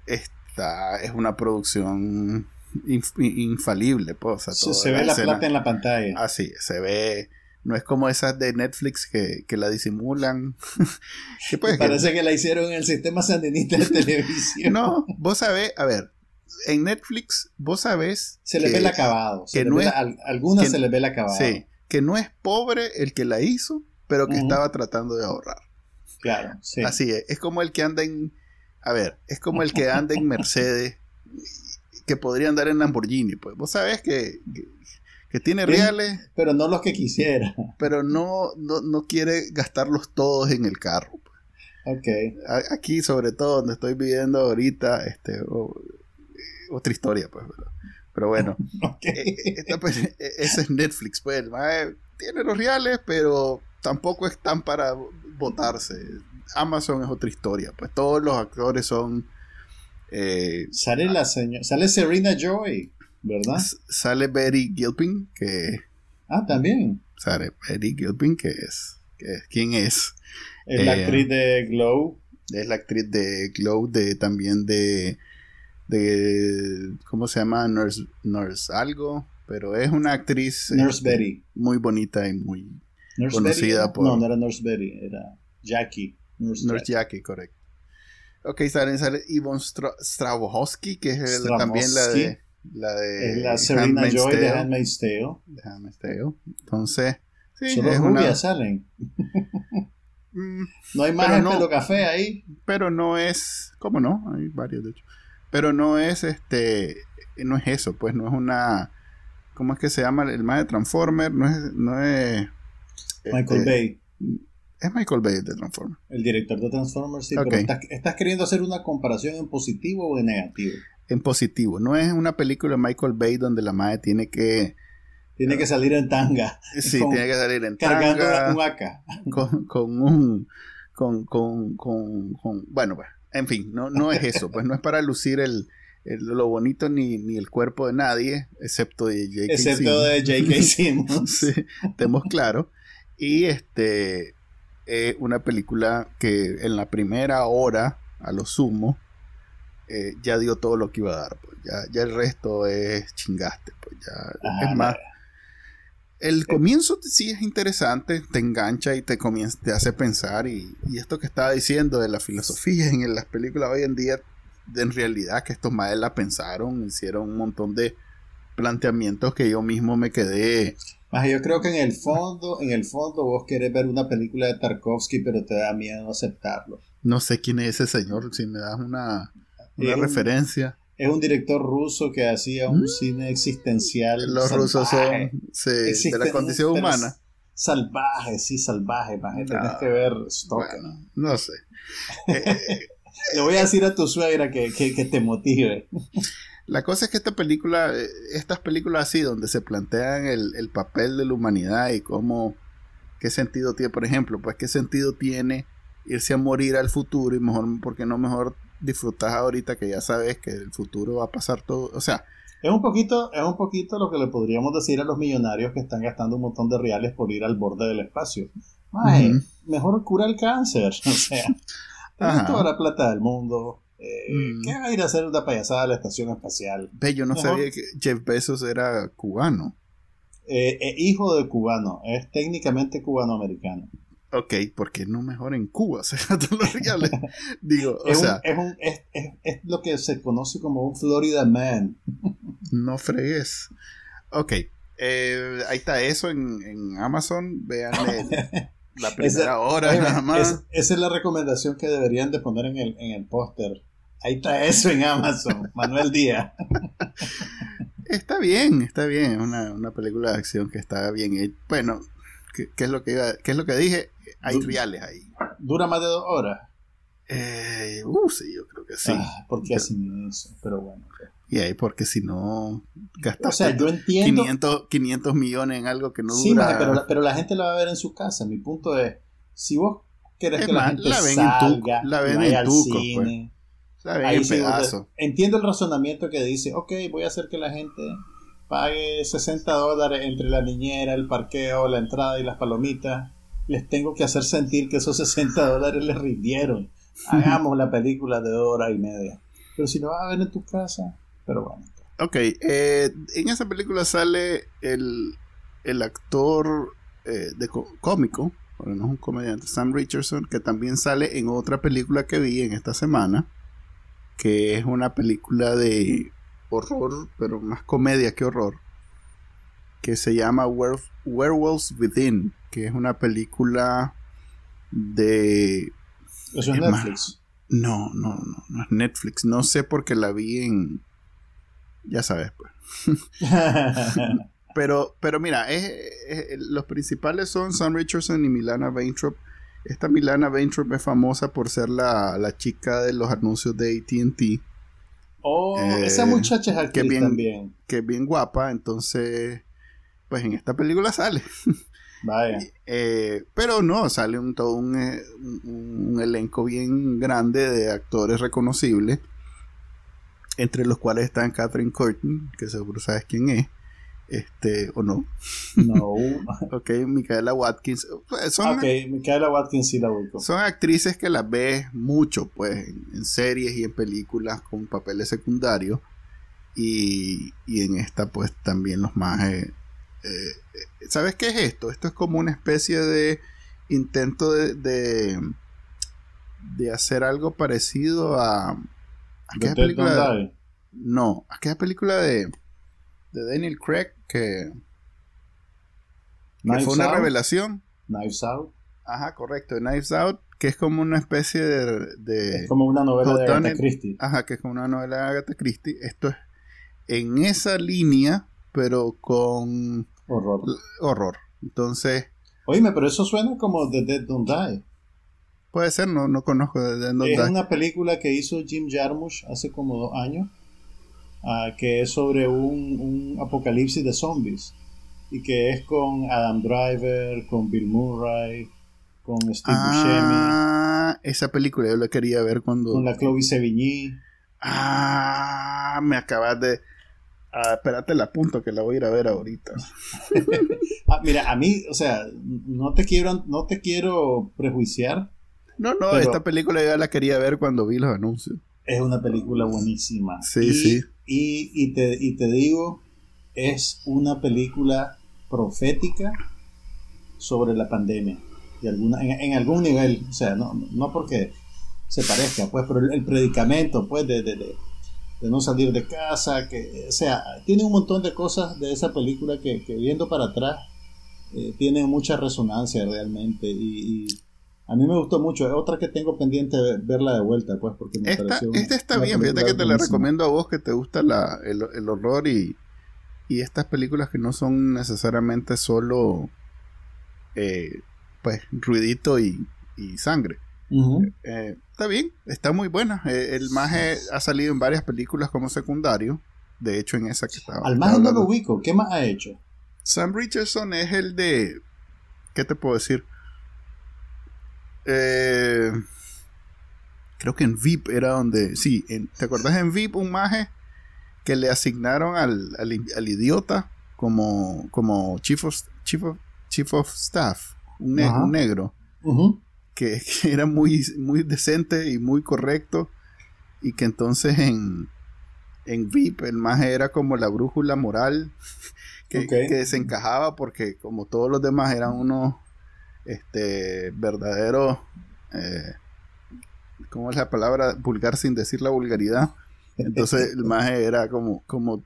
esta es una producción inf- infalible. Pues, o sea, Se, ve la escena- plata en la pantalla. Así, se ve, no es como esas de Netflix que, que la disimulan. *laughs* *laughs* que pues, Parece que la hicieron en el sistema sandinista de *laughs* televisión. no, vos sabés, a ver, en Netflix vos sabés Se le que- ve el acabado. Se que no ve es- la- al- algunas que- se le ve el acabado. Sí, que no es pobre el que la hizo, pero que estaba tratando de ahorrar. Claro, sí. Así es, es como el que anda en, a ver, es como el que anda en *laughs* Mercedes, que podría andar en Lamborghini, pues vos sabés que, que, que tiene Sí. reales, Pero no los que quisiera. pero no, no, no quiere gastarlos todos en el carro. Ok. A- Aquí, sobre todo, donde estoy viviendo ahorita, este, o- otra historia, pues, pero, pero bueno. *laughs* Eh, esta, pues, eh, ese es Netflix, pues. mae tiene los reales, pero tampoco están para votarse. Amazon es otra historia, pues todos los actores son. eh, Sale la señora. Sale Serena Joy, ¿verdad? sale Betty Gilpin, que. Ah, también. Sale Betty Gilpin, que es. Que es ¿Quién es? Es la actriz de Glow. Es la actriz de Glow, de también de. De ¿Cómo se llama? Nurse, Nurse algo. Pero es una actriz eh, Nurse Betty. muy bonita y muy Nurse conocida Betty, ¿era? por- No, no era Nurse Betty, era Jackie. Nurse, Nurse Jackie. Jackie, correcto. Ok, sale, sale Yvonne Stra que es el- también la de. La de Es la Serena Handmaid's Joy de Handmaid's Tale. de Handmaid's Tale. Entonces, sí, Solo es rubias una. salen. *laughs* Mm, No hay más Pero no. pelo café ahí. pero no es. ¿Cómo no? Hay varios, de hecho. Pero no es este. No es eso, pues no es una. ¿Cómo es que se llama el más de Transformer? No es. No es Michael este, Bay, Es Michael Bay de Transformer. el director de Transformers, sí, pero estás, estás queriendo hacer una comparación en positivo o en negativo. En positivo. No es una película de Michael Bay donde la madre tiene que. Tiene que salir en tanga, Sí, Con- tiene que salir en cargando tanga, un AK. con, con un con, con, con, con- bueno pues en fin no, no es eso pues no es para lucir el, el- lo bonito ni, ni el cuerpo de nadie excepto de J.K. Excepto de J.K. *laughs* Simmons. sí, estemos claros y este es una película que en la primera hora a lo sumo eh, ya dio todo lo que iba a dar pues. ya, ya el resto es chingaste pues ya es más el comienzo sí es interesante, te engancha y te comienza, te hace pensar y, y esto que estaba diciendo de la filosofía en las películas hoy en día, de- en realidad que estos madres la pensaron, hicieron un montón de planteamientos que yo mismo me quedé. Más yo creo que en el fondo, en el fondo vos querés ver una película de Tarkovsky, pero te da miedo aceptarlo. No sé quién es ese señor, si me das una, un- referencia. Es un director ruso que hacía un Mm. cine existencial. Los rusos son sí, de la condición humana. Salvaje, sí, salvaje. Más No. tenés que ver Stoker. Bueno, no sé. *laughs* Eh, Le voy a decir a tu suegra que, que, que te motive. La cosa es que esta película, eh, estas películas así, donde se plantean el, el papel de la humanidad y cómo, qué sentido tiene, por ejemplo, pues qué sentido tiene irse a morir al futuro y mejor, porque no mejor disfrutas ahorita que ya sabes que el futuro va a pasar todo, o sea, Es un poquito, es un poquito lo que le podríamos decir a los millonarios que están gastando un montón de reales por ir al borde del espacio. Mae, mejor cura el cáncer. *laughs* O sea, tienes toda la plata del mundo. Eh, Mm. ¿Qué va a ir a hacer una payasada a la estación espacial? Ve, yo no Mejor. sabía que Jeff Bezos era cubano. Eh, eh, hijo de cubano, es técnicamente cubano-americano. Ok, porque no mejor en Cuba, *laughs* sea, todos los reales. *laughs* Digo, o Es, un- sea, es, un- es- es- es lo que se conoce como un Florida Man. *laughs* no fregues. Ok, eh, ahí está eso en, en Amazon. Vean la primera Esa- hora Oye, nada más. es- esa es la recomendación que deberían de poner en el, en el póster. Ahí está eso en Amazon, Manuel Díaz. Está bien, está bien. Es una, una película de acción que está bien hecha. Bueno, ¿qué, qué es lo que iba- qué es lo que dije? Hay Du- reales ahí. Dura más de dos horas. Eh, uh, sí, yo creo que sí. Ah, ¿Por qué hacen eso? Pero bueno. Y ahí, porque si no, gastaste O sea, yo entiendo. 500, 500 millones en algo que no Sí, dura. maje, pero, la- pero la gente la va a ver en su casa. Mi punto es, si vos querés Es que la gente la ven en tuco- salga, la ven en al tuco, cine, ahí en sí, pedazos. entiendo el razonamiento que dice, ok, voy a hacer que la gente pague 60 dólares entre la niñera, el parqueo, la entrada y las palomitas. Les tengo que hacer sentir que esos 60 dólares les rindieron. *laughs* Hagamos la película de dos horas y media. Pero si lo vas a ver en tu casa, pero bueno. Ok, eh, en esa película sale el, el actor eh, de có- cómico, pero no es un comediante, Sam Richardson, que también sale en otra película que vi en esta semana, que es una película de horror, pero más comedia que horror, que se llama Werewolves Within, que es una película de... Eso es Netflix. No, no, no, no es Netflix, no sé por qué la vi en... Ya sabes, pues. *laughs* Pero, pero mira, es- es- los principales son Sam Richardson y Milana Vaintrop. Esta Milana Vaintrop es famosa por ser la, la chica de los anuncios de ATT, oh, Eh, esa muchacha es actriz bien- también. que es bien guapa, entonces, pues en esta película sale. *laughs* Vaya. Eh, pero no, sale un, todo un, eh, un- un elenco bien grande de actores reconocibles, entre los cuales están Catherine Curtin, que seguro sabes quién es, este, o no, No. *laughs* ok, Micaela Watkins, pues, son, ok, Micaela Watkins sí la ubico. son actrices que las ves mucho, pues, en, en series y en películas con papeles secundarios, y, y en esta, pues, también los más... eh, eh, ¿Sabes qué es esto? Esto es como una especie de intento de, de, de hacer algo parecido a... Dead Don't película, Die. no, aquella película de, de Daniel Craig que, fue una Out. revelación. Knives Out. Ajá, correcto. Knives Out, que es como una especie de... de- Es como una novela de. Agatha Christie. Ajá, que es como una novela de Agatha Christie. Esto es en esa línea, pero con Horror. horror. Entonces, Oíme, pero eso suena como The Dead Don't Die. puede ser, no, no conozco de de dónde es está. una película que hizo Jim Jarmusch hace como dos años, ah, que es sobre un, un apocalipsis de zombies. Y que es con Adam Driver, con Bill Murray, con Steve Buscemi, Ah, esa película yo la quería ver cuando... con la Chloe Sevigny. Ah, me acabas de... Ah, espérate, la apunto que la voy a ir a ver ahorita. *laughs* Ah, mira, a mí, o sea, no te quiero, no te quiero prejuiciar. No, no, esta película yo la quería ver cuando vi los anuncios. Es una película buenísima. Sí, y, sí. Y, y te, y te digo, es una película profética sobre la pandemia. De alguna, en, en algún nivel. O sea, no, no porque se parezca, pues, pero el, el predicamento, pues, de, de, de- de no salir de casa, que, o sea, tiene un montón de cosas de esa película que, que viendo para atrás, eh, tiene mucha resonancia realmente. Y, y a mí me gustó mucho. Es otra que tengo pendiente de verla de vuelta, pues, porque me Esta, pareció. esta está una bien, fíjate que te la recomiendo a vos que te gusta la, el, el horror y, y estas películas que no son necesariamente solo eh, pues ruidito y, y sangre. Eh, está bien, está muy buena. Eh, el maje ha salido en varias películas como secundario. De hecho, en esa que estaba. Al más no lo ubico. ¿Qué más ha hecho? Sam Richardson es el de. ¿Qué te puedo decir? Eh, creo que en VIP era donde. Sí, en- ¿te acuerdas en VIP un maje que le asignaron al, al, al idiota como, como chief, of, chief, of, chief of staff? Un, ne- Ajá. un negro Ujú. Que, *laughs* que era muy, muy decente y muy correcto. y que entonces en, en VIP el maje era como la brújula moral *laughs* que, Ok. que desencajaba porque como todos los demás eran unos este verdaderos eh, ¿cómo es la palabra? vulgar sin decir la vulgaridad entonces el *laughs* maje era como como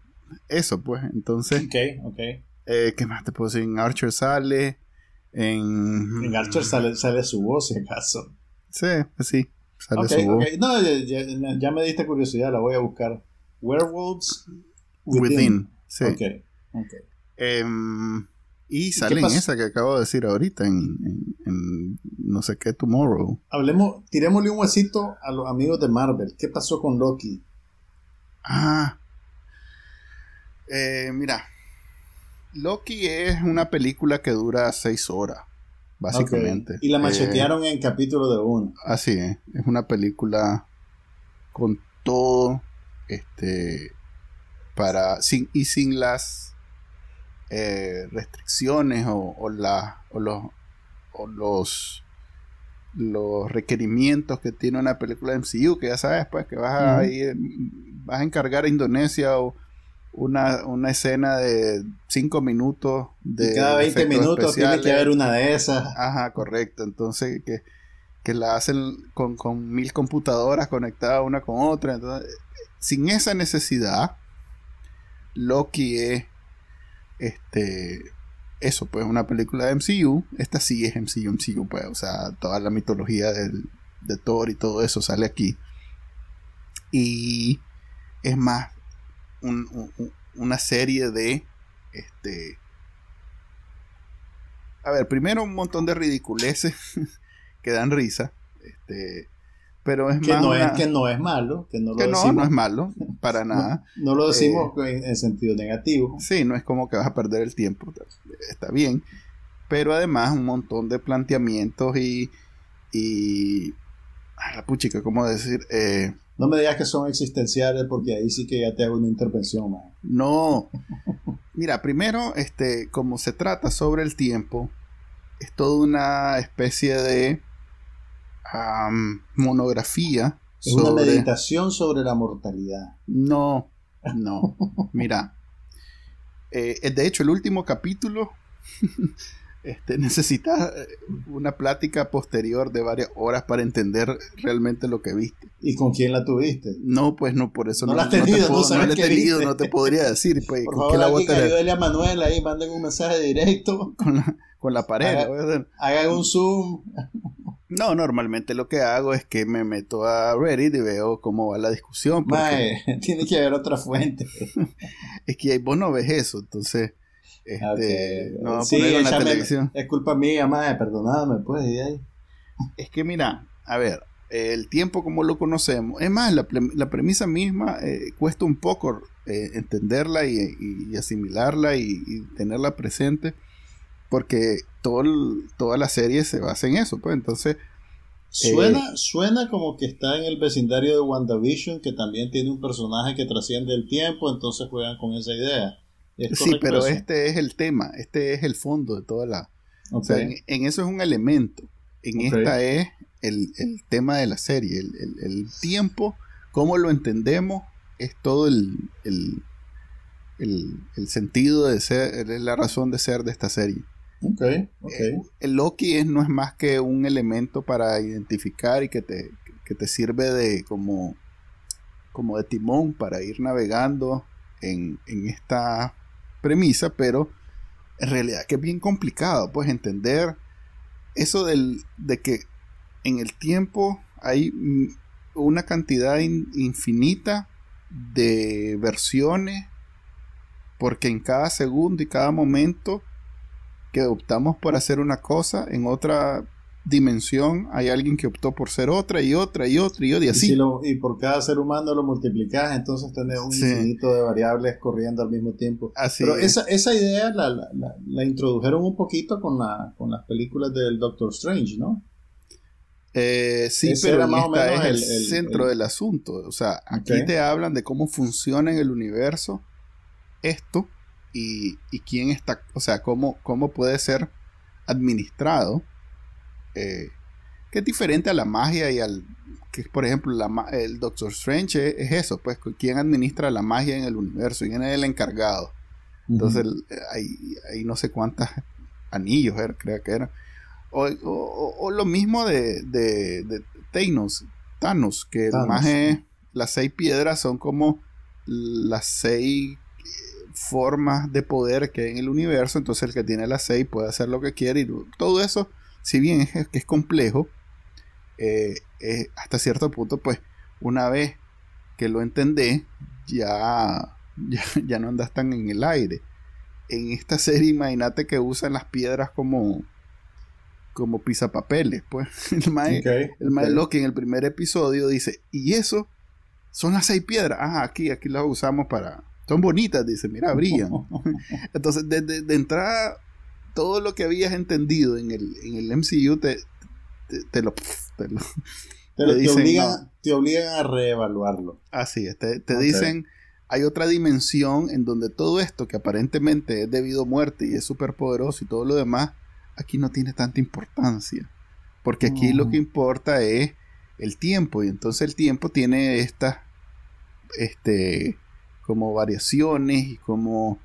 eso pues entonces Ok, ok. eh, ¿qué más te puedo decir? Archer sale en En Archer sale, sale su voz, si acaso. sí sí sale Ok, su voz. No, ya, ya- ya me diste curiosidad, la voy a buscar. Werewolves Within, sí Ok, ok. Em, y sale en esa que acabo de decir ahorita, en, en- en no sé qué, Tomorrow. Hablemos, tirémosle un huesito a los amigos de Marvel. ¿Qué pasó con Loki? Ah, Eh, mira, Loki es una película que dura seis horas, básicamente. Y la Eh, machetearon en capítulo de uno. Así es, es una película con todo, este, para, sin, y sin las eh, restricciones o, o, la- o los, o los, los requerimientos que tiene una película de MCU, que ya sabes, pues, que vas a, ir- vas a encargar a Indonesia o una, una escena de cinco minutos de Y cada 20 efectos minutos tiene que especiales. haber una de esas. Ajá, correcto. Entonces, que, que la hacen con, con mil computadoras conectadas una con otra. Entonces, sin esa necesidad, Loki es este eso, pues una película de MCU. Esta sí es MCU, MCU, pues, o sea, toda la mitología del- de Thor y todo eso sale aquí. Y es más un- un- un- una serie de este a ver, primero un montón de ridiculeces *laughs* que dan risa. Este, pero es Que más. no, una- es, que no es malo. Que no lo que no, decimos, no es malo, para nada. no lo decimos en, en sentido negativo. Sí, no es como que vas a perder el tiempo. Está bien. Pero además un montón de planteamientos y. y ah, la puchica, ¿cómo decir? Eh, No me digas que son existenciales porque ahí sí que ya te hago una intervención, man. No. Mira, primero, este, como se trata sobre el tiempo, es toda una especie de monografía Es una sobre. meditación sobre la mortalidad. No, no. Mira. eh, de hecho, el último capítulo *laughs* este, *laughs* necesita eh, una plática posterior de varias horas para entender realmente lo que viste. ¿Y con quién la tuviste? No, pues no, por eso No no, la has te tenido, puedo- no sabes la he tenido, viste. no te podría decir. Pues, Por ¿con favor, la voy a Manuel ahí, manden un mensaje directo. *laughs* con la, con la pared. Haga-. Hagan un zoom. No, normalmente lo que hago es que me meto a Reddit y veo cómo va la discusión. Porque Mae, *laughs* tiene que haber otra fuente. es que vos no ves eso, entonces este, Ok. no a Sí, en la televisión. Es culpa mía, mae, perdonadme, pues. y ahí. Es que mira, a ver, el tiempo como lo conocemos, es más, la, la premisa misma eh, cuesta un poco eh, entenderla y, y- y asimilarla y, y tenerla presente, porque todo el- toda la serie se basa en eso, pues entonces Suena, suena como que está en el vecindario de WandaVision, que también tiene un personaje que trasciende el tiempo, entonces juegan con esa idea. ¿Es sí, pero eso? este es el tema, este es el fondo de toda la... O sea, en, en eso es un elemento. En Ok. esta es el, el tema de la serie. El, el- el tiempo, cómo lo entendemos, es todo el, el, el- el sentido de ser, es la razón de ser de esta serie. Ok, ok. Eh, el Loki es, no es más que un elemento para identificar y que te, que te sirve de como, como de timón para ir navegando en, en esta premisa, pero en realidad que es bien complicado, pues entender eso del, de que en el tiempo hay una cantidad in- infinita de versiones, porque en cada segundo y cada momento que optamos por hacer una cosa, en otra dimensión hay alguien que optó por ser otra y otra y otra y otra y Y, así. si lo- y por cada ser humano lo multiplicas, entonces tenés un Sí. infinito de variables corriendo al mismo tiempo. Así Pero es. esa, esa idea la, la- la- la introdujeron un poquito con, la, con las películas del Doctor Strange, ¿no? Eh, sí, Ese pero más o esta menos es el, centro el- del asunto. O sea, aquí te hablan de cómo funciona en el universo esto y, y quién está, o sea, cómo, cómo puede ser administrado. Eh, que es diferente a la magia y al que por ejemplo la, el Doctor Strange es, eso, pues quién administra la magia en el universo, quién es el encargado. Entonces hay, hay, no sé cuántas *laughs* anillos, era, creo que eran. O, o, lo mismo de, de, de Thanos, Thanos, que Thanos, las seis piedras son como las seis formas de poder que hay en el universo, entonces el que tiene las seis puede hacer lo que quiere y todo eso, si bien es, que es complejo, eh, hasta cierto punto, pues una vez que lo entendés, *laughs* ya, ya, no andas tan en el aire. En esta serie, imagínate que usan las piedras como como pisapapeles, pues. *laughs* El mae, el Loki en el primer episodio dice, ¿y eso? Son las seis piedras. Ah, aquí, aquí las usamos para, son bonitas, dice, mira, brillan. *laughs* Entonces, de, entrada, todo lo que habías entendido en el, en el MCU te, te, lo... Te, obligan, te, obligan, a reevaluarlo. Así es, te, dicen, hay otra dimensión en donde todo esto que aparentemente es debido a muerte y es súper poderoso y todo lo demás, aquí no tiene tanta importancia. Porque aquí lo que importa es el tiempo y entonces el tiempo tiene estas... Este, como variaciones y como,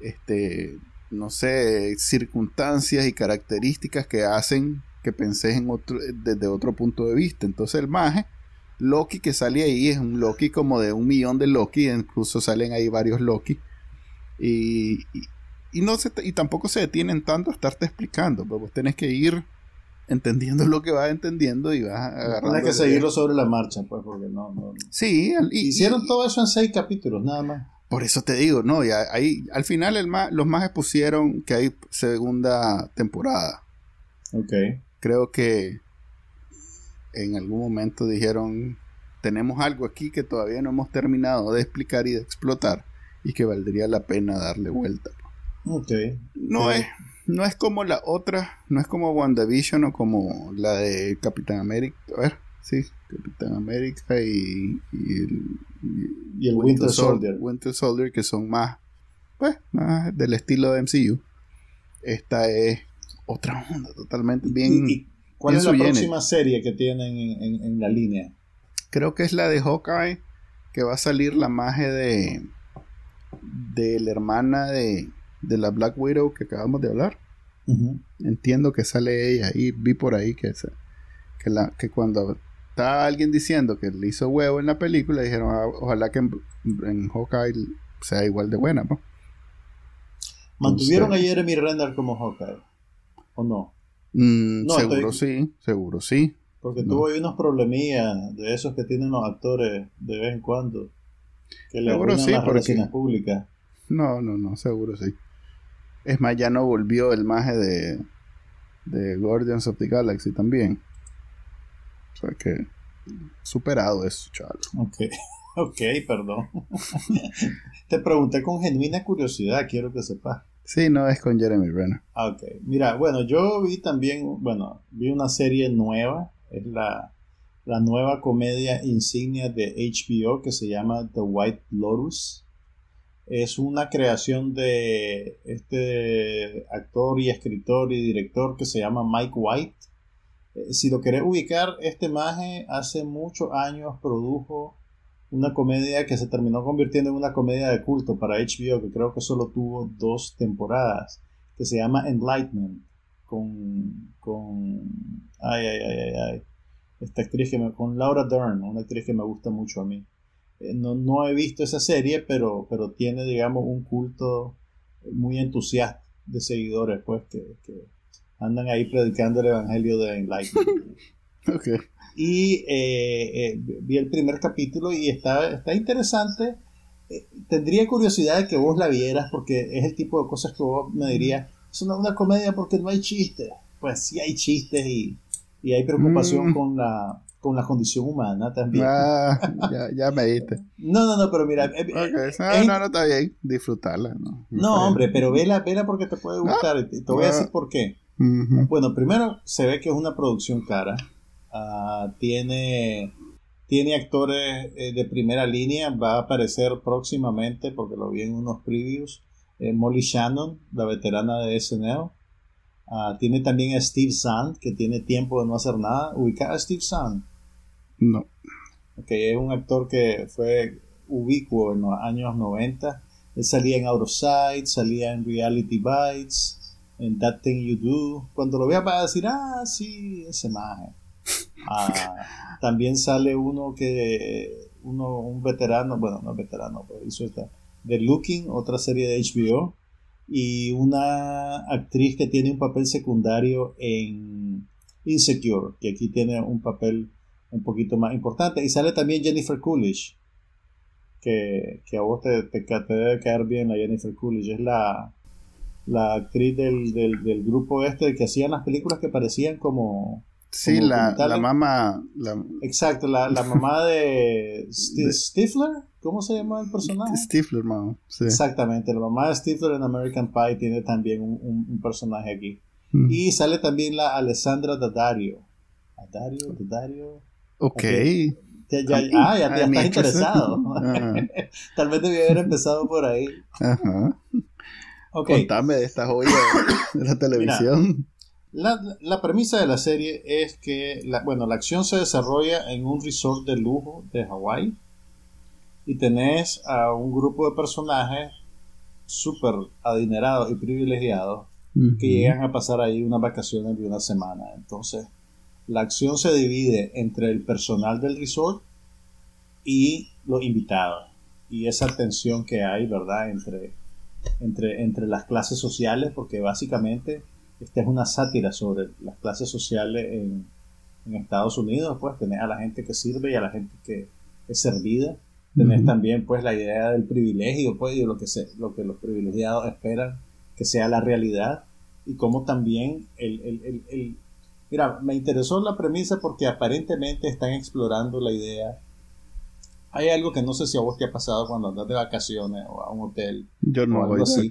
este, no sé, circunstancias y características que hacen que penses en otro, desde otro punto de vista. Entonces el maje, Loki que sale ahí es un Loki como de un millón de Loki, incluso salen ahí varios Loki. Y, y, no se, y tampoco se detienen tanto a estarte explicando, pues vos tenés que ir entendiendo lo que vas entendiendo y vas agarrando. Tienes que seguirlo sobre la marcha, pues, porque no. no sí, hicieron todo eso en seis capítulos, nada más. Por eso te digo, no, y ahí, al final el los más pusieron que hay segunda temporada. Ok. Creo que en algún momento dijeron, tenemos algo aquí que todavía no hemos terminado de explicar y de explotar y que valdría la pena darle vuelta. Ok. No es no es como la otra, no es como WandaVision o como la de Capitán América. A ver, sí, Capitán América y, y, el, Winter, Soldier. Winter Soldier, que son más, pues, más del estilo de MCU. Esta es otra onda, totalmente bien. ¿Y, cuál es la próxima serie que tienen en, la línea? Creo que es la de Hawkeye, que va a salir la magia de de la hermana de de la Black Widow que acabamos de hablar. Entiendo que sale ella y vi por ahí que, que, la, que cuando está alguien diciendo que le hizo huevo en la película, dijeron ah, ojalá que en, Hawkeye sea igual de buena. ¿Mantuvieron a Jeremy Renner como Hawkeye? ¿O no? Mm, seguro sí, seguro sí. Porque tuvo ahí unos problemillas de esos que tienen los actores de vez en cuando. Que le seguro sí, las porque... públicas. No, no, no, seguro sí. Es más, ya no volvió el maje de, de Guardians of the Galaxy también. O sea que superado eso, chaval. Ok, *laughs* ok, perdón. *laughs* Te pregunté con genuina curiosidad, quiero que sepas. Sí, no es con Jeremy Renner. Ah, ok, mira, bueno, yo vi también, bueno, vi una serie nueva, es la, la nueva comedia insignia de HBO que se llama The White Lotus es una creación de este actor y escritor y director que se llama Mike White. Eh, si lo querés ubicar, este maje hace muchos años produjo una comedia que se terminó convirtiendo en una comedia de culto para HBO, que creo que solo tuvo dos temporadas, que se llama Enlightenment, con, con ay, ay, ay, ay, esta actriz que me, con Laura Dern, una actriz que me gusta mucho a mí. Eh, no, no, he visto esa serie, pero, pero tiene, digamos, un culto muy entusiasta de seguidores, pues, que, andan ahí predicando el evangelio de Enlightenment. *laughs* okay. Y eh, eh, vi el primer capítulo y está, está interesante. tendría curiosidad de que vos la vieras, porque es el tipo de cosas que vos me dirías, es una, una comedia porque no hay chistes. Pues sí hay chistes y, y hay preocupación mm. con la con la condición humana también. Ah, *laughs* ya, me diste. No, no, no, pero mira. Eh, eh, no, no, está bien. Disfrutarla. No, no hombre, pero vela, vela porque te puede gustar. te voy a decir por qué. Bueno, primero se ve que es una producción cara. Ah, tiene, tiene actores eh, de primera línea. Va a aparecer próximamente, porque lo vi en unos previews, Molly Shannon, la veterana de SNL. Ah, tiene también a Steve Sand, que tiene tiempo de no hacer nada. Ubica a Steve Sand. No. Ok, es un actor que fue ubicuo en los años 90. Él salía en Out of Sight, salía en Reality Bites, en That Thing You Do. Cuando lo vea va a decir, ah, sí, ese maje. *laughs* Ah, también sale uno que, uno, un veterano, bueno, no veterano, pero hizo esta, The Looking, otra serie de HBO, y una actriz que tiene un papel secundario en Insecure, que aquí tiene un papel un poquito más importante. Y sale también Jennifer Coolidge, que, a vos te, te, debe caer bien la Jennifer Coolidge. Es la, la actriz del, del, grupo este que hacían las películas que parecían como... Sí, la, la, mamá... Exacto, la, mamá de, Stifler. ¿Cómo se llama el personaje? Stifler, mamá. Exactamente, la mamá de Stifler en American Pie tiene también un, personaje aquí. Mm. Y sale también la Alessandra Daddario. Daddario, Daddario. Ok. Ya, ya, ah, ya, estás interesado. *laughs* Tal vez debía haber empezado por ahí. Ajá. Contame de esta joya de la *coughs* televisión. la, la, premisa de la serie es que, la, bueno, la acción se desarrolla en un resort de lujo de Hawái y tenés a un grupo de personajes súper adinerados y privilegiados que llegan a pasar ahí unas vacaciones de una semana. Entonces, la acción se divide entre el personal del resort y los invitados. Y esa tensión que hay, ¿verdad? Entre, entre, entre las clases sociales, porque básicamente esta es una sátira sobre las clases sociales en, Estados Unidos, pues tenés a la gente que sirve y a la gente que es servida. Tenés también pues la idea del privilegio, pues, y lo que, se, lo que los privilegiados esperan que sea la realidad. Y como también el, el Mira, me interesó la premisa porque aparentemente están explorando la idea. Hay algo que no sé si a vos te ha pasado cuando andas de vacaciones o a un hotel. Yo no voy así.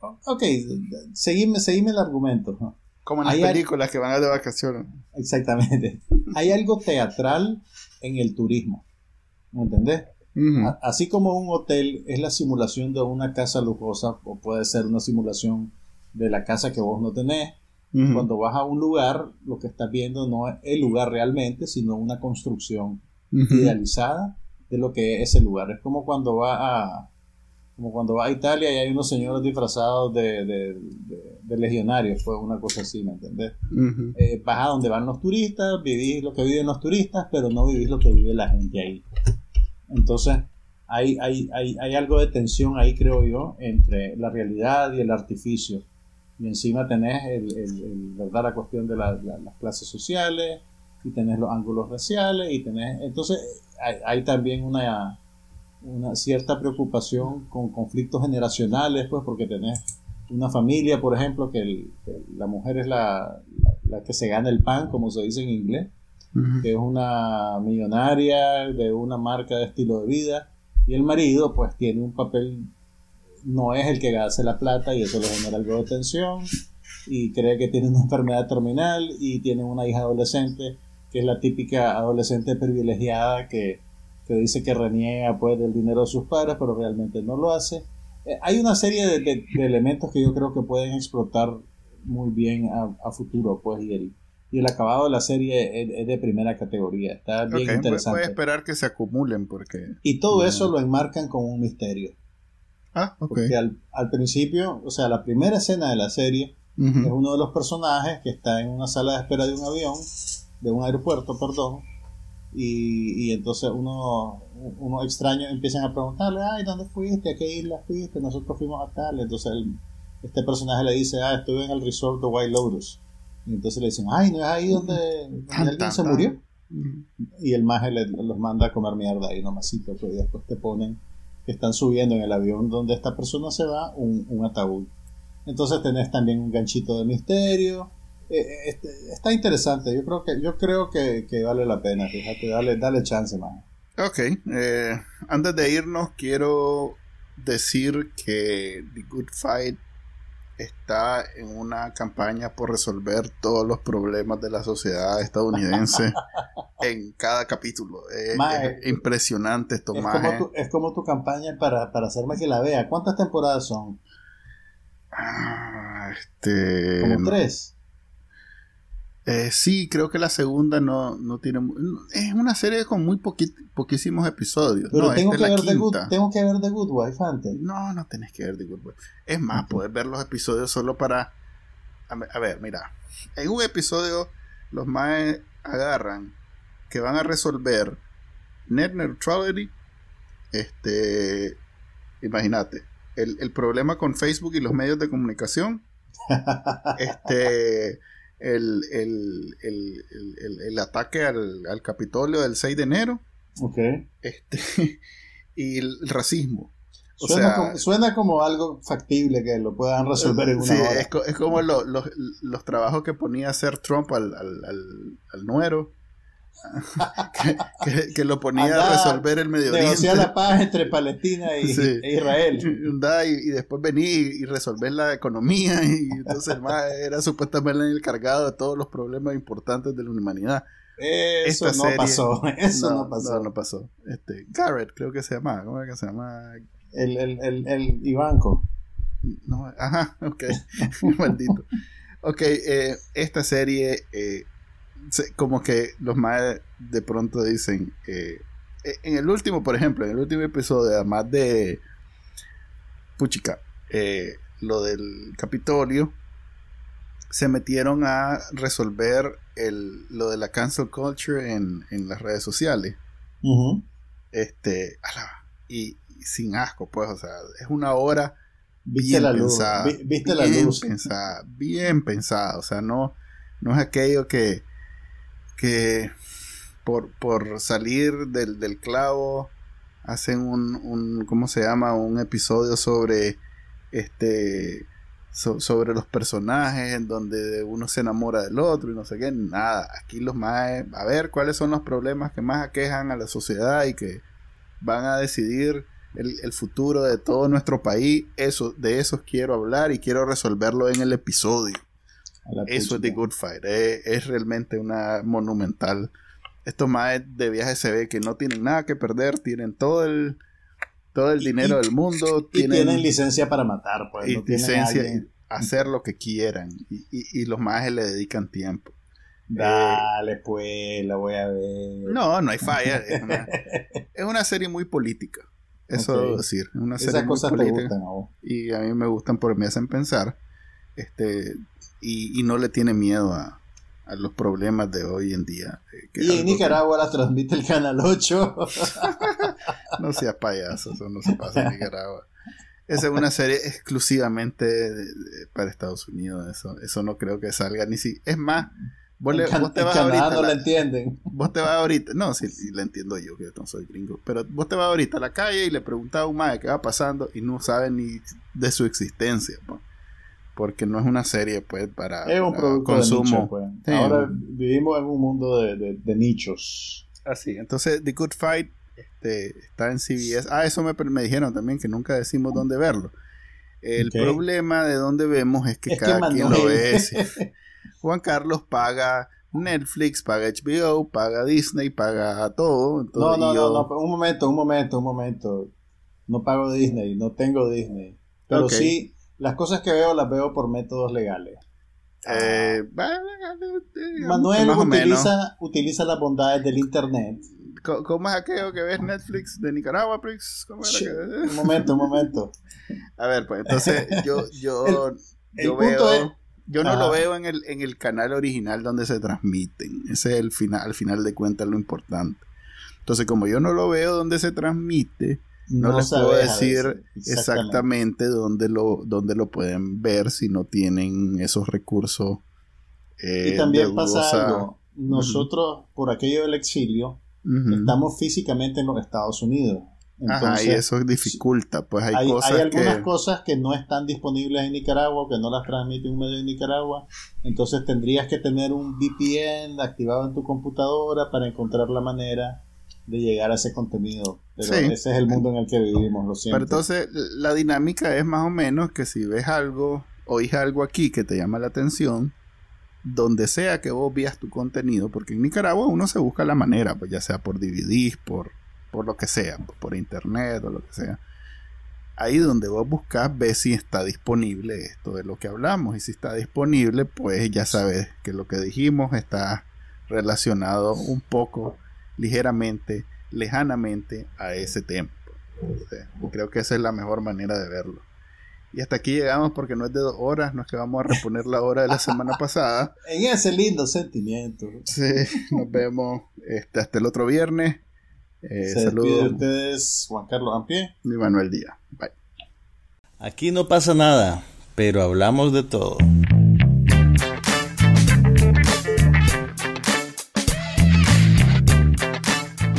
Ok, seguime, seguime el argumento. Como en las películas que van de vacaciones. Exactamente. *laughs* Hay algo teatral en el turismo. ¿Me entendés? Así como un hotel es la simulación de una casa lujosa, o puede ser una simulación de la casa que vos no tenés, cuando vas a un lugar, lo que estás viendo no es el lugar realmente, sino una construcción idealizada de lo que es ese lugar. Es como cuando vas a, como cuando va a Italia y hay unos señores disfrazados de, de, legionarios, pues una cosa así, ¿me entendés? Eh, vas a donde van los turistas, vivís lo que viven los turistas, pero no vivís lo que vive la gente ahí. Entonces, hay, hay, hay, hay algo de tensión ahí, creo yo, entre la realidad y el artificio y encima tenés el, ¿verdad? la cuestión de las clases sociales y tenés los ángulos raciales y tenés entonces hay, también una, una cierta preocupación con conflictos generacionales pues porque tenés una familia por ejemplo que, la mujer es la, la, que se gana el pan como se dice en inglés que es una millonaria de una marca de estilo de vida y el marido pues tiene un papel no es el que hace la plata y eso le genera algo de tensión y cree que tiene una enfermedad terminal y tiene una hija adolescente que es la típica adolescente privilegiada que, dice que reniega pues del dinero de sus padres pero realmente no lo hace. Eh, hay una serie de, elementos que yo creo que pueden explotar muy bien a, futuro pues y el, y el acabado de la serie es, de primera categoría. Está bien interesante voy a esperar que se acumulen porque y todo eso lo enmarcan con un misterio. Ah, Porque al, principio, o sea, la primera escena de la serie es uno de los personajes que está en una sala de espera de un avión, de un aeropuerto, perdón, y, entonces uno, unos extraños empiezan a preguntarle, ay, ¿dónde fuiste? ¿A qué isla fuiste? Nosotros fuimos a tal. Entonces este personaje le dice, ah, estuve en el resort de White Lotus. Y entonces le dicen, ay, ¿no es ahí donde, alguien se murió? Y el maje los manda a comer mierda ahí nomás, pues, y después te ponen que están subiendo en el avión donde esta persona se va un, un ataúd. Entonces tenés también un ganchito de misterio. Eh, este, está interesante. Yo creo que, yo creo que, vale la pena. Fíjate, dale, dale chance, más. Ok. Eh, antes de irnos, quiero decir que The Good Fight está en una campaña por resolver todos los problemas de la sociedad estadounidense *laughs* en cada capítulo. Es, impresionante esto, es como, tu, es como tu campaña para, para hacerme que la vea. ¿Cuántas temporadas son? Ah, este... Como tres. Eh, sí, creo que la segunda no, no tiene. Es una serie con muy poquísimos episodios. Pero no, tengo, esta que es la ver The Good, quinta. tengo que ver The Good Wife antes. No, no tenés que ver The Good Wife. Es más, puedes ver los episodios solo para. A ver, a ver, mira. En un episodio, los más agarran que van a resolver net neutrality. Este. Imagínate. El, el problema con Facebook y los medios de comunicación. *laughs* este. El, el, el, el, el ataque al, al Capitolio del 6 de enero. Este. *laughs* Y el racismo. O Suena, sea, como, suena como algo factible que lo puedan resolver en una Sí, hora. es, co- es como lo- los- los trabajos que ponía a hacer Trump al, al, al- al nuero. *laughs* que, que- que lo ponía Andá, a resolver el Medio Oriente. la paz entre Palestina y, Sí. e Israel. Andá, y, y después venir y resolver la economía. Y entonces *laughs* el más era supuestamente el encargado de todos los problemas importantes de la humanidad. Eso Esta no serie- pasó. *laughs* Eso no, pasó. No, no pasó. Este, Garrett, creo que se llama. ¿Cómo era que se llama? El, el, el, el Ivanko. No, ajá, ok. Maldito. Ok, eh, esta serie, eh, como que los más de pronto dicen, eh, eh, en el último, por ejemplo, en el último episodio, además de Puchica, eh, lo del Capitolio, se metieron a resolver el, lo de la cancel culture en, en las redes sociales. Este, ala, y, y sin asco, pues, o sea, es una hora Viste bien la luz. pensada. vi- Viste la bien luz. pensada, bien pensada. O sea, no, no es aquello que, que por, por salir del, del clavo hacen un, un, ¿cómo se llama? Un episodio sobre este so- sobre los personajes en donde uno se enamora del otro y no sé qué, nada, aquí los más a ver cuáles son los problemas que más aquejan a la sociedad y que van a decidir el, el futuro de todo nuestro país, eso, de esos quiero hablar y quiero resolverlo en el episodio. Eso es. The Good Fight, es, es realmente una monumental. Estos más de viaje se ve que no tienen nada que perder, tienen todo el todo el dinero y- del mundo, Y tienen, tienen licencia para matar, pues. y no tienen licencia y hacer lo que quieran y, y- y los más le dedican tiempo. Dale, pues, la voy a ver. No, no hay falla. Es una, *laughs* es una serie muy política. Eso debo decir. Es una serie Esas muy cosas te política. gustan, ¿no? y a mí me gustan porque me hacen pensar este y, y no le tiene miedo a, a los problemas de hoy en día eh, que Y en algo que- Nicaragua la transmite el Canal 8. *laughs* no seas payaso eso no se pasa en Nicaragua esa es una serie exclusivamente de- de- para Estados Unidos eso eso no creo que salga ni si es más vos, le- vos te vas ahorita no la la- entienden. Vos te vas ahorita, no, sí, la entiendo yo, que yo no soy gringo, pero vos te vas ahorita a la calle y le preguntas a un mae qué va pasando y no sabe ni de su existencia. Porque no es una serie, pues, para, Es un para producto consumo. de nicho, pues. Sí. Ahora vivimos en un mundo de, de- de nichos. Así, entonces The Good Fight este, está en CBS. Ah, eso me, me dijeron también, que nunca decimos dónde verlo. El problema de dónde vemos es que Es que cada quien lo ve. *laughs* Juan Carlos paga Netflix, paga HBO, paga Disney, paga todo. No, entonces, no, no, yo- no, un momento, un momento, un momento. No pago Disney, no tengo Disney. Pero sí, las cosas que veo las veo por métodos legales. Eh, Manuel utiliza, utiliza las bondades del internet. ¿Cómo es aquello que ves Netflix de Nicaragua, Prix? ¿Cómo era que- Un momento, un momento. *laughs* A ver, pues entonces yo, yo, el yo veo, es- yo no lo veo en el, en el canal original donde se transmiten. Ese es el final, al final de cuentas lo importante. Entonces, como yo no lo veo donde se transmite, no, les puedo decir exactamente dónde lo, dónde lo pueden ver si no tienen esos recursos. eh, Y también pasa algo. Nosotros, por aquello del exilio, estamos físicamente en los Estados Unidos. Ajá, Entonces, y eso dificulta, pues hay, hay, cosas hay algunas que... cosas que no están disponibles en Nicaragua, que no las transmite un medio de Nicaragua. Entonces tendrías que tener un VPN activado en tu computadora para encontrar la manera de llegar a ese contenido. Pero Sí. ese es el mundo en el que vivimos, lo siento. Pero entonces la dinámica es más o menos que si ves algo, oís algo aquí que te llama la atención, donde sea que vos veas tu contenido, porque en Nicaragua uno se busca la manera, pues ya sea por DVDs, por, por lo que sea, por internet o lo que sea. ahí donde vos buscas, ves si está disponible esto de lo que hablamos. Y si está disponible, pues ya sabes que lo que dijimos está relacionado un poco, ligeramente, lejanamente a ese tema. creo que esa es la mejor manera de verlo. Y hasta aquí llegamos porque no es de dos horas, no es que vamos a reponer la hora de la semana pasada. *laughs* en ese lindo sentimiento. Sí, nos vemos este, hasta el otro viernes. Eh, saludos. de ustedes Juan Carlos Ampie y Manuel Díaz. Bye. Aquí no pasa nada, pero hablamos de todo.